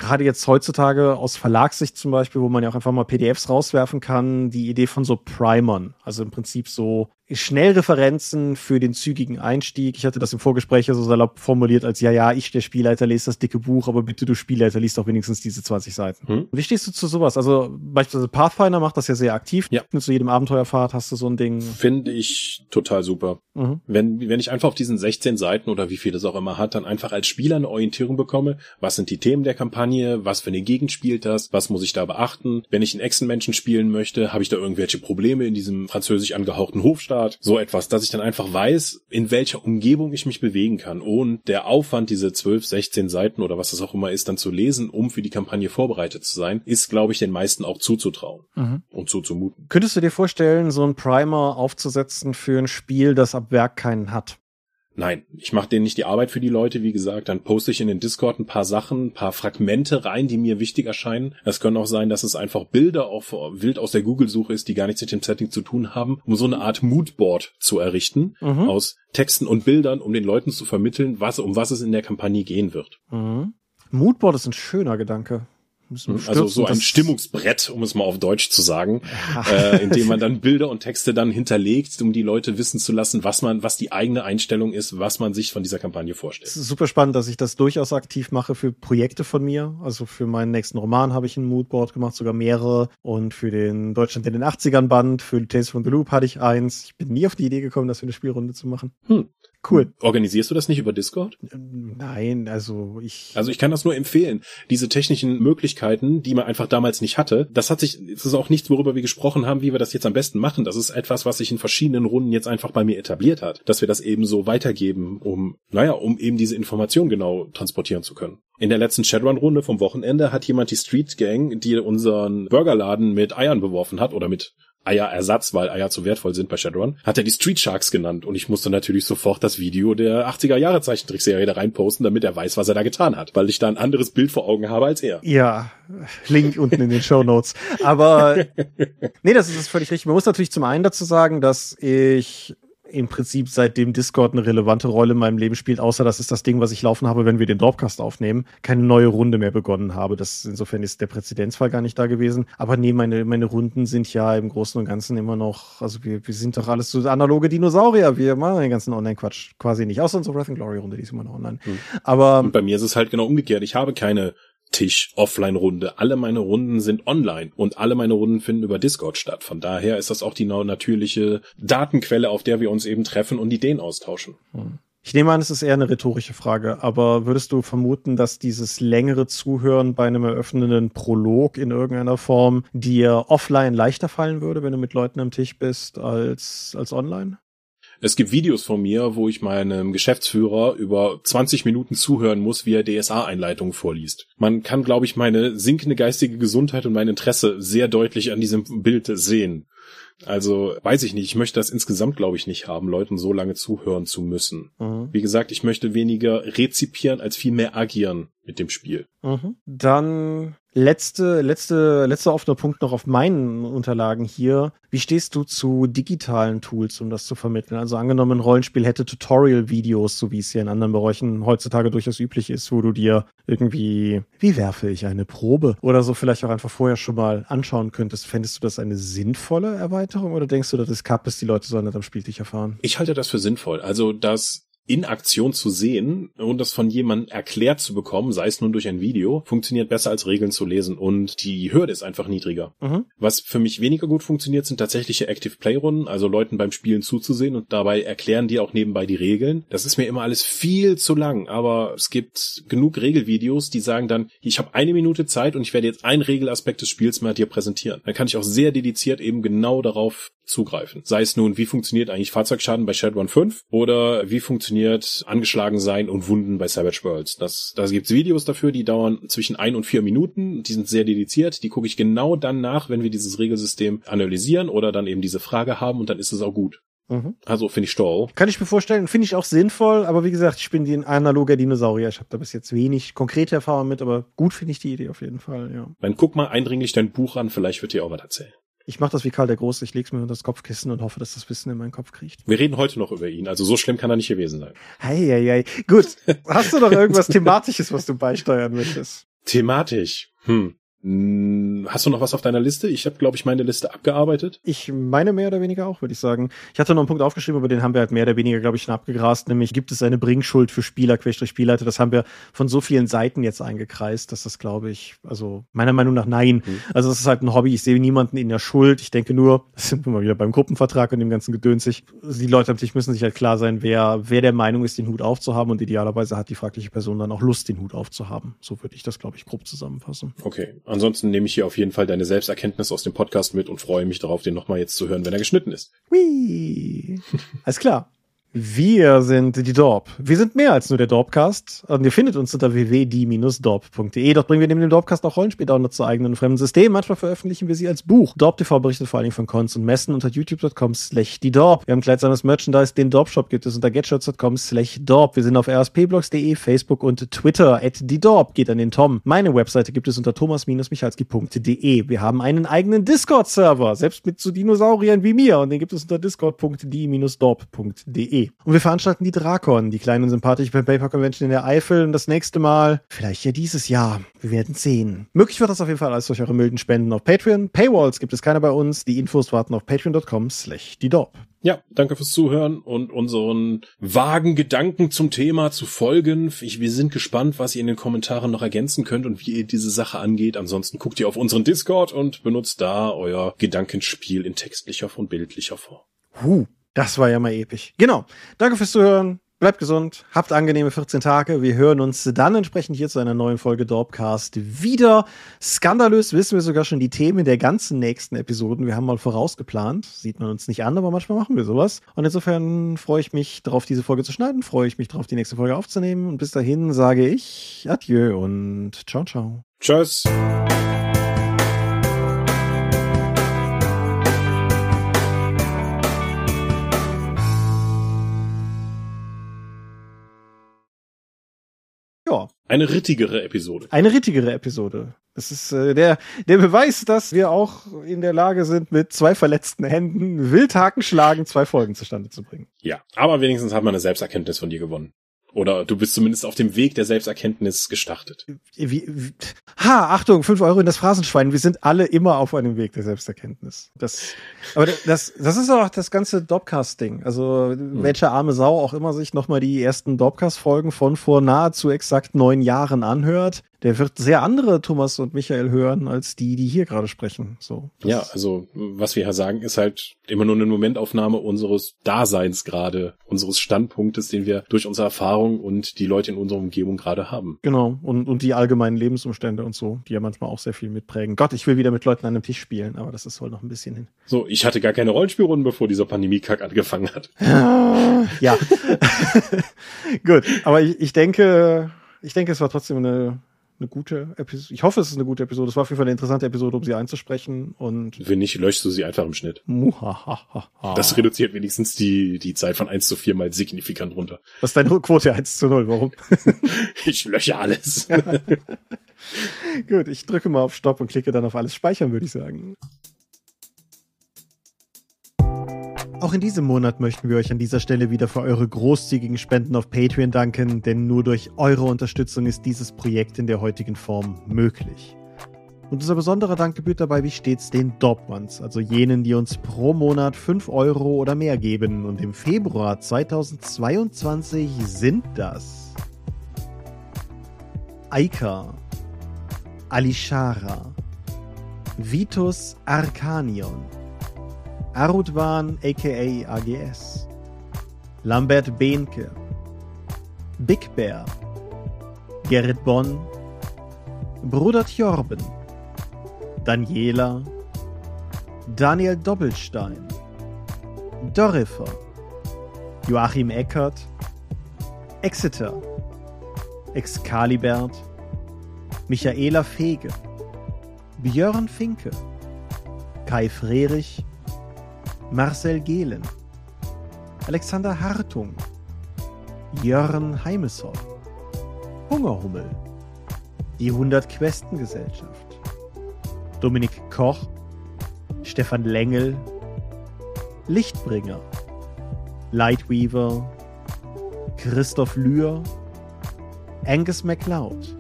[SPEAKER 1] gerade jetzt heutzutage aus Verlagssicht zum Beispiel, wo man ja auch einfach mal PDFs rauswerfen kann, die Idee von so Primern. Also im Prinzip so Schnellreferenzen für den zügigen Einstieg. Ich hatte das im Vorgespräch so salopp formuliert als, ja, ja, ich, der Spielleiter, lese das dicke Buch, aber bitte du Spielleiter, liest doch wenigstens diese 20 Seiten. Hm? Wie stehst du zu sowas? Also beispielsweise Pathfinder macht das ja sehr aktiv. Ja. So jedem Abenteuerfahrt hast du so ein Ding.
[SPEAKER 3] Finde ich total super. Mhm. Wenn, wenn ich einfach auf diesen 16 Seiten oder wie viel das auch immer hat, dann einfach als Spieler eine Orientierung bekomme, was sind die Themen der Kampagne, was für eine Gegend spielt das, was muss ich da beachten. Wenn ich einen Echsenmenschen spielen möchte, habe ich da irgendwelche Probleme in diesem französisch angehauchten Hofstaat Fahrrad, so etwas, dass ich dann einfach weiß, in welcher Umgebung ich mich bewegen kann. Und der Aufwand, diese 12, 16 Seiten oder was das auch immer ist, dann zu lesen, um für die Kampagne vorbereitet zu sein, ist, glaube ich, den meisten auch zuzutrauen mhm. und zuzumuten.
[SPEAKER 1] Könntest du dir vorstellen, so ein Primer aufzusetzen für ein Spiel, das ab Werk keinen hat?
[SPEAKER 3] Nein, ich mache denen nicht die Arbeit für die Leute, wie gesagt, dann poste ich in den Discord ein paar Sachen, ein paar Fragmente rein, die mir wichtig erscheinen. Es können auch sein, dass es einfach Bilder auf wild aus der Google-Suche ist, die gar nichts mit dem Setting zu tun haben, um so eine Art Moodboard zu errichten mhm. aus Texten und Bildern, um den Leuten zu vermitteln, was um was es in der Kampagne gehen wird.
[SPEAKER 1] Mhm. Moodboard ist ein schöner Gedanke.
[SPEAKER 3] Hm, also so ein Stimmungsbrett, um es mal auf Deutsch zu sagen, ja. äh, in dem man dann Bilder und Texte dann hinterlegt, um die Leute wissen zu lassen, was man, was die eigene Einstellung ist, was man sich von dieser Kampagne vorstellt.
[SPEAKER 1] Es ist super spannend, dass ich das durchaus aktiv mache für Projekte von mir. Also für meinen nächsten Roman habe ich ein Moodboard gemacht, sogar mehrere. Und für den Deutschland in den 80ern Band, für Tales from the Loop hatte ich eins. Ich bin nie auf die Idee gekommen, das für eine Spielrunde zu machen. Hm.
[SPEAKER 3] Cool. Organisierst du das nicht über Discord?
[SPEAKER 1] Nein, also ich.
[SPEAKER 3] Also ich kann das nur empfehlen. Diese technischen Möglichkeiten, die man einfach damals nicht hatte, das hat sich, das ist auch nichts, worüber wir gesprochen haben, wie wir das jetzt am besten machen. Das ist etwas, was sich in verschiedenen Runden jetzt einfach bei mir etabliert hat, dass wir das eben so weitergeben, um, naja, um eben diese Information genau transportieren zu können. In der letzten Shadowrun-Runde vom Wochenende hat jemand die Street Gang, die unseren Burgerladen mit Eiern beworfen hat oder mit Eierersatz, weil Eier zu wertvoll sind bei Shadowrun, hat er die Street Sharks genannt und ich musste natürlich sofort das Video der 80er Jahre Zeichentrickserie da reinposten, damit er weiß, was er da getan hat, weil ich da ein anderes Bild vor Augen habe als er.
[SPEAKER 1] Ja, Link unten in den Show Notes. Aber *laughs* nee, das ist völlig richtig. Man muss natürlich zum einen dazu sagen, dass ich im Prinzip seitdem Discord eine relevante Rolle in meinem Leben spielt, außer das ist das Ding, was ich laufen habe, wenn wir den Dropcast aufnehmen, keine neue Runde mehr begonnen habe. Das insofern ist der Präzedenzfall gar nicht da gewesen. Aber nee, meine, meine Runden sind ja im Großen und Ganzen immer noch, also wir, wir sind doch alles so analoge Dinosaurier. Wir machen den ganzen Online-Quatsch quasi nicht. Außer unsere Wrath and Glory Runde, die ist immer noch online. Hm. Aber.
[SPEAKER 3] Und bei mir ist es halt genau umgekehrt. Ich habe keine Tisch Offline-Runde. Alle meine Runden sind online und alle meine Runden finden über Discord statt. Von daher ist das auch die natürliche Datenquelle, auf der wir uns eben treffen und Ideen austauschen. Hm.
[SPEAKER 1] Ich nehme an, es ist eher eine rhetorische Frage, aber würdest du vermuten, dass dieses längere Zuhören bei einem eröffnenden Prolog in irgendeiner Form dir offline leichter fallen würde, wenn du mit Leuten am Tisch bist, als, als online?
[SPEAKER 3] Es gibt Videos von mir, wo ich meinem Geschäftsführer über 20 Minuten zuhören muss, wie er DSA-Einleitungen vorliest. Man kann, glaube ich, meine sinkende geistige Gesundheit und mein Interesse sehr deutlich an diesem Bild sehen. Also weiß ich nicht, ich möchte das insgesamt, glaube ich, nicht haben, Leuten so lange zuhören zu müssen. Mhm. Wie gesagt, ich möchte weniger rezipieren als viel mehr agieren mit dem Spiel.
[SPEAKER 1] Mhm. Dann letzte, letzte, letzter offener Punkt noch auf meinen Unterlagen hier. Wie stehst du zu digitalen Tools, um das zu vermitteln? Also angenommen, ein Rollenspiel hätte Tutorial-Videos, so wie es hier in anderen Bereichen heutzutage durchaus üblich ist, wo du dir irgendwie, wie werfe ich eine Probe oder so vielleicht auch einfach vorher schon mal anschauen könntest. Fändest du das eine sinnvolle Erweiterung oder denkst du, das ist die Leute sollen das am Spiel dich erfahren?
[SPEAKER 3] Ich halte das für sinnvoll. Also, dass in Aktion zu sehen und das von jemandem erklärt zu bekommen, sei es nun durch ein Video, funktioniert besser als Regeln zu lesen und die Hürde ist einfach niedriger. Mhm. Was für mich weniger gut funktioniert, sind tatsächliche Active Play Runden, also Leuten beim Spielen zuzusehen und dabei erklären die auch nebenbei die Regeln. Das ist mir immer alles viel zu lang, aber es gibt genug Regelvideos, die sagen dann, ich habe eine Minute Zeit und ich werde jetzt einen Regelaspekt des Spiels mal dir präsentieren. Dann kann ich auch sehr dediziert eben genau darauf zugreifen. Sei es nun, wie funktioniert eigentlich Fahrzeugschaden bei Shadowrun 5 oder wie funktioniert angeschlagen sein und Wunden bei Savage Worlds. Das, da gibt's Videos dafür, die dauern zwischen ein und vier Minuten. Die sind sehr dediziert. Die gucke ich genau dann nach, wenn wir dieses Regelsystem analysieren oder dann eben diese Frage haben und dann ist es auch gut. Mhm. Also finde ich toll.
[SPEAKER 1] Kann ich mir vorstellen, finde ich auch sinnvoll, aber wie gesagt, ich bin die analoger Dinosaurier. Ich habe da bis jetzt wenig konkrete Erfahrung mit, aber gut finde ich die Idee auf jeden Fall, ja.
[SPEAKER 3] Dann guck mal eindringlich dein Buch an, vielleicht wird dir auch was erzählen.
[SPEAKER 1] Ich mache das wie Karl der Große, ich leg's mir unter das Kopfkissen und hoffe, dass das Wissen in meinen Kopf kriegt.
[SPEAKER 3] Wir reden heute noch über ihn, also so schlimm kann er nicht gewesen sein.
[SPEAKER 1] Hei, hei, hei. Gut, hast du noch irgendwas Thematisches, was du beisteuern möchtest?
[SPEAKER 3] Thematisch? Hm. Hm, hast du noch was auf deiner Liste? Ich habe, glaube ich, meine Liste abgearbeitet.
[SPEAKER 1] Ich meine mehr oder weniger auch, würde ich sagen. Ich hatte noch einen Punkt aufgeschrieben, aber den haben wir halt mehr oder weniger, glaube ich, schon abgegrast. Nämlich gibt es eine Bringschuld für Spieler, Spielleiter. Das haben wir von so vielen Seiten jetzt eingekreist, dass das, glaube ich, also meiner Meinung nach nein. Mhm. Also das ist halt ein Hobby. Ich sehe niemanden in der Schuld. Ich denke nur, *laughs* das sind wir mal wieder beim Gruppenvertrag und dem ganzen Gedönsig. Die Leute Tisch müssen sich halt klar sein, wer, wer der Meinung ist, den Hut aufzuhaben und idealerweise hat die fragliche Person dann auch Lust, den Hut aufzuhaben. So würde ich das, glaube ich, grob zusammenfassen.
[SPEAKER 3] Okay. Ansonsten nehme ich hier auf jeden Fall deine Selbsterkenntnis aus dem Podcast mit und freue mich darauf, den nochmal jetzt zu hören, wenn er geschnitten ist.
[SPEAKER 1] Whee. Alles klar. Wir sind die Dorp. Wir sind mehr als nur der Dorpcast. Und ihr findet uns unter www.die-dorp.de. Dort bringen wir neben dem Dorpcast auch Rollenspiel-Downloads zu eigenen und fremden Systemen. Manchmal veröffentlichen wir sie als Buch. Dorp TV berichtet vor allen Dingen von Cons und Messen unter youtube.com slash die Dorp. Wir haben kleidsames Merchandise. Den Dorp-Shop gibt es unter getshirts.com slash Dorp. Wir sind auf rspblogs.de, Facebook und Twitter. At die Dorp geht an den Tom. Meine Webseite gibt es unter thomas-michalski.de. Wir haben einen eigenen Discord-Server. Selbst mit so Dinosauriern wie mir. Und den gibt es unter discord.die-dorp.de. Und wir veranstalten die Drakon, die kleine und sympathische Paper Convention in der Eifel. Und das nächste Mal, vielleicht ja dieses Jahr. Wir werden sehen. Möglich wird das auf jeden Fall alles durch eure milden Spenden auf Patreon. Paywalls gibt es keine bei uns. Die Infos warten auf patreon.com slash die.
[SPEAKER 3] Ja, danke fürs Zuhören und unseren vagen Gedanken zum Thema zu folgen. Ich, wir sind gespannt, was ihr in den Kommentaren noch ergänzen könnt und wie ihr diese Sache angeht. Ansonsten guckt ihr auf unseren Discord und benutzt da euer Gedankenspiel in textlicher und bildlicher Form.
[SPEAKER 1] Huh. Das war ja mal episch. Genau. Danke fürs Zuhören. Bleibt gesund, habt angenehme 14 Tage. Wir hören uns dann entsprechend hier zu einer neuen Folge Dorpcast wieder. Skandalös wissen wir sogar schon die Themen der ganzen nächsten Episoden. Wir haben mal vorausgeplant. Sieht man uns nicht an, aber manchmal machen wir sowas. Und insofern freue ich mich darauf, diese Folge zu schneiden. Freue ich mich darauf, die nächste Folge aufzunehmen. Und bis dahin sage ich Adieu und ciao, ciao.
[SPEAKER 3] Tschüss.
[SPEAKER 1] Ja.
[SPEAKER 3] Eine rittigere Episode.
[SPEAKER 1] Eine rittigere Episode. Das ist äh, der, der Beweis, dass wir auch in der Lage sind, mit zwei verletzten Händen Wildhaken schlagen, zwei Folgen zustande zu bringen.
[SPEAKER 3] Ja, aber wenigstens hat man eine Selbsterkenntnis von dir gewonnen. Oder du bist zumindest auf dem Weg der Selbsterkenntnis gestartet.
[SPEAKER 1] Wie, wie, ha, Achtung, fünf Euro in das Phrasenschwein. Wir sind alle immer auf einem Weg der Selbsterkenntnis. Das, aber das, das ist auch das ganze Dopcast-Ding. Also, hm. welche arme Sau auch immer sich nochmal die ersten Dopcast-Folgen von vor nahezu exakt neun Jahren anhört, der wird sehr andere Thomas und Michael hören, als die, die hier gerade sprechen. So.
[SPEAKER 3] Ja, also was wir ja sagen, ist halt immer nur eine Momentaufnahme unseres Daseins gerade, unseres Standpunktes, den wir durch unsere Erfahrung und die Leute in unserer Umgebung gerade haben.
[SPEAKER 1] Genau, und, und die allgemeinen Lebensumstände und so, die ja manchmal auch sehr viel mitprägen. Gott, ich will wieder mit Leuten an einem Tisch spielen, aber das ist wohl noch ein bisschen hin.
[SPEAKER 3] So, ich hatte gar keine Rollenspielrunden, bevor dieser Pandemie-Kack angefangen hat. *laughs*
[SPEAKER 1] ja. *laughs* Gut, aber ich, ich denke, ich denke, es war trotzdem eine, eine gute Episode. Ich hoffe, es ist eine gute Episode. Es war auf jeden Fall eine interessante Episode, um sie einzusprechen. Und
[SPEAKER 3] wenn nicht, löschst du sie einfach im Schnitt. das reduziert wenigstens die, die Zeit von 1 zu 4 mal signifikant runter.
[SPEAKER 1] Was ist deine Quote 1 zu 0? Warum? *laughs*
[SPEAKER 3] ich lösche alles. *laughs*
[SPEAKER 1] Gut, ich drücke mal auf Stopp und klicke dann auf alles speichern, würde ich sagen. Auch in diesem Monat möchten wir euch an dieser Stelle wieder für eure großzügigen Spenden auf Patreon danken, denn nur durch eure Unterstützung ist dieses Projekt in der heutigen Form möglich. Und unser besonderer Dank gebührt dabei wie stets den Ones, also jenen, die uns pro Monat 5 Euro oder mehr geben. Und im Februar 2022 sind das Aika, Alishara, Vitus Arcanion, Arudwan aka AGS, Lambert Behnke, Big Bear, Gerrit Bonn, Bruder Tjorben, Daniela, Daniel Doppelstein, Dorifer, Joachim Eckert, Exeter, Excalibert, Michaela Fege, Björn Finke, Kai Frerich, Marcel Gehlen, Alexander Hartung, Jörn Heimeshoff, Hungerhummel, die 100 Questen Gesellschaft, Dominik Koch, Stefan Lengel, Lichtbringer, Lightweaver, Christoph Lühr, Angus MacLeod,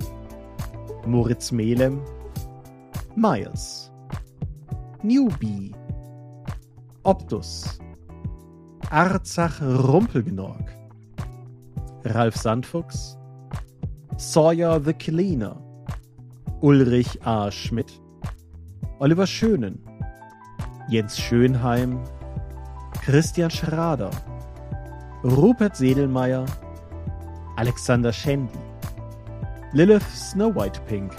[SPEAKER 1] Moritz Melem, Miles, Newbie, Optus, Arzach Rumpelgnorg, Ralf Sandfuchs, Sawyer the Cleaner, Ulrich A. Schmidt, Oliver Schönen, Jens Schönheim, Christian Schrader, Rupert Sedelmeier, Alexander Schendi, Lilith Snow White Pink,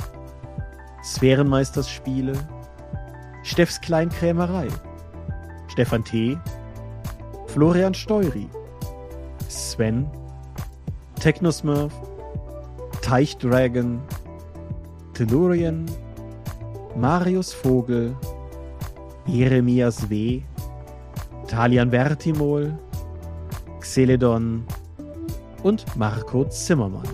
[SPEAKER 1] Sphärenmeisters Spiele, Steffs Kleinkrämerei, Stefan T., Florian Steury, Sven, Technosmurf, Teichdragon, Tellurian, Marius Vogel, Jeremias W., Talian Bertimol, Xeledon. Und Marco Zimmermann.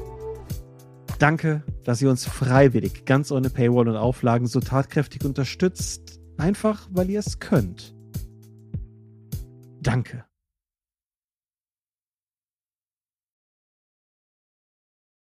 [SPEAKER 1] Danke, dass ihr uns freiwillig, ganz ohne Paywall und Auflagen so tatkräftig unterstützt, einfach weil ihr es könnt. Danke.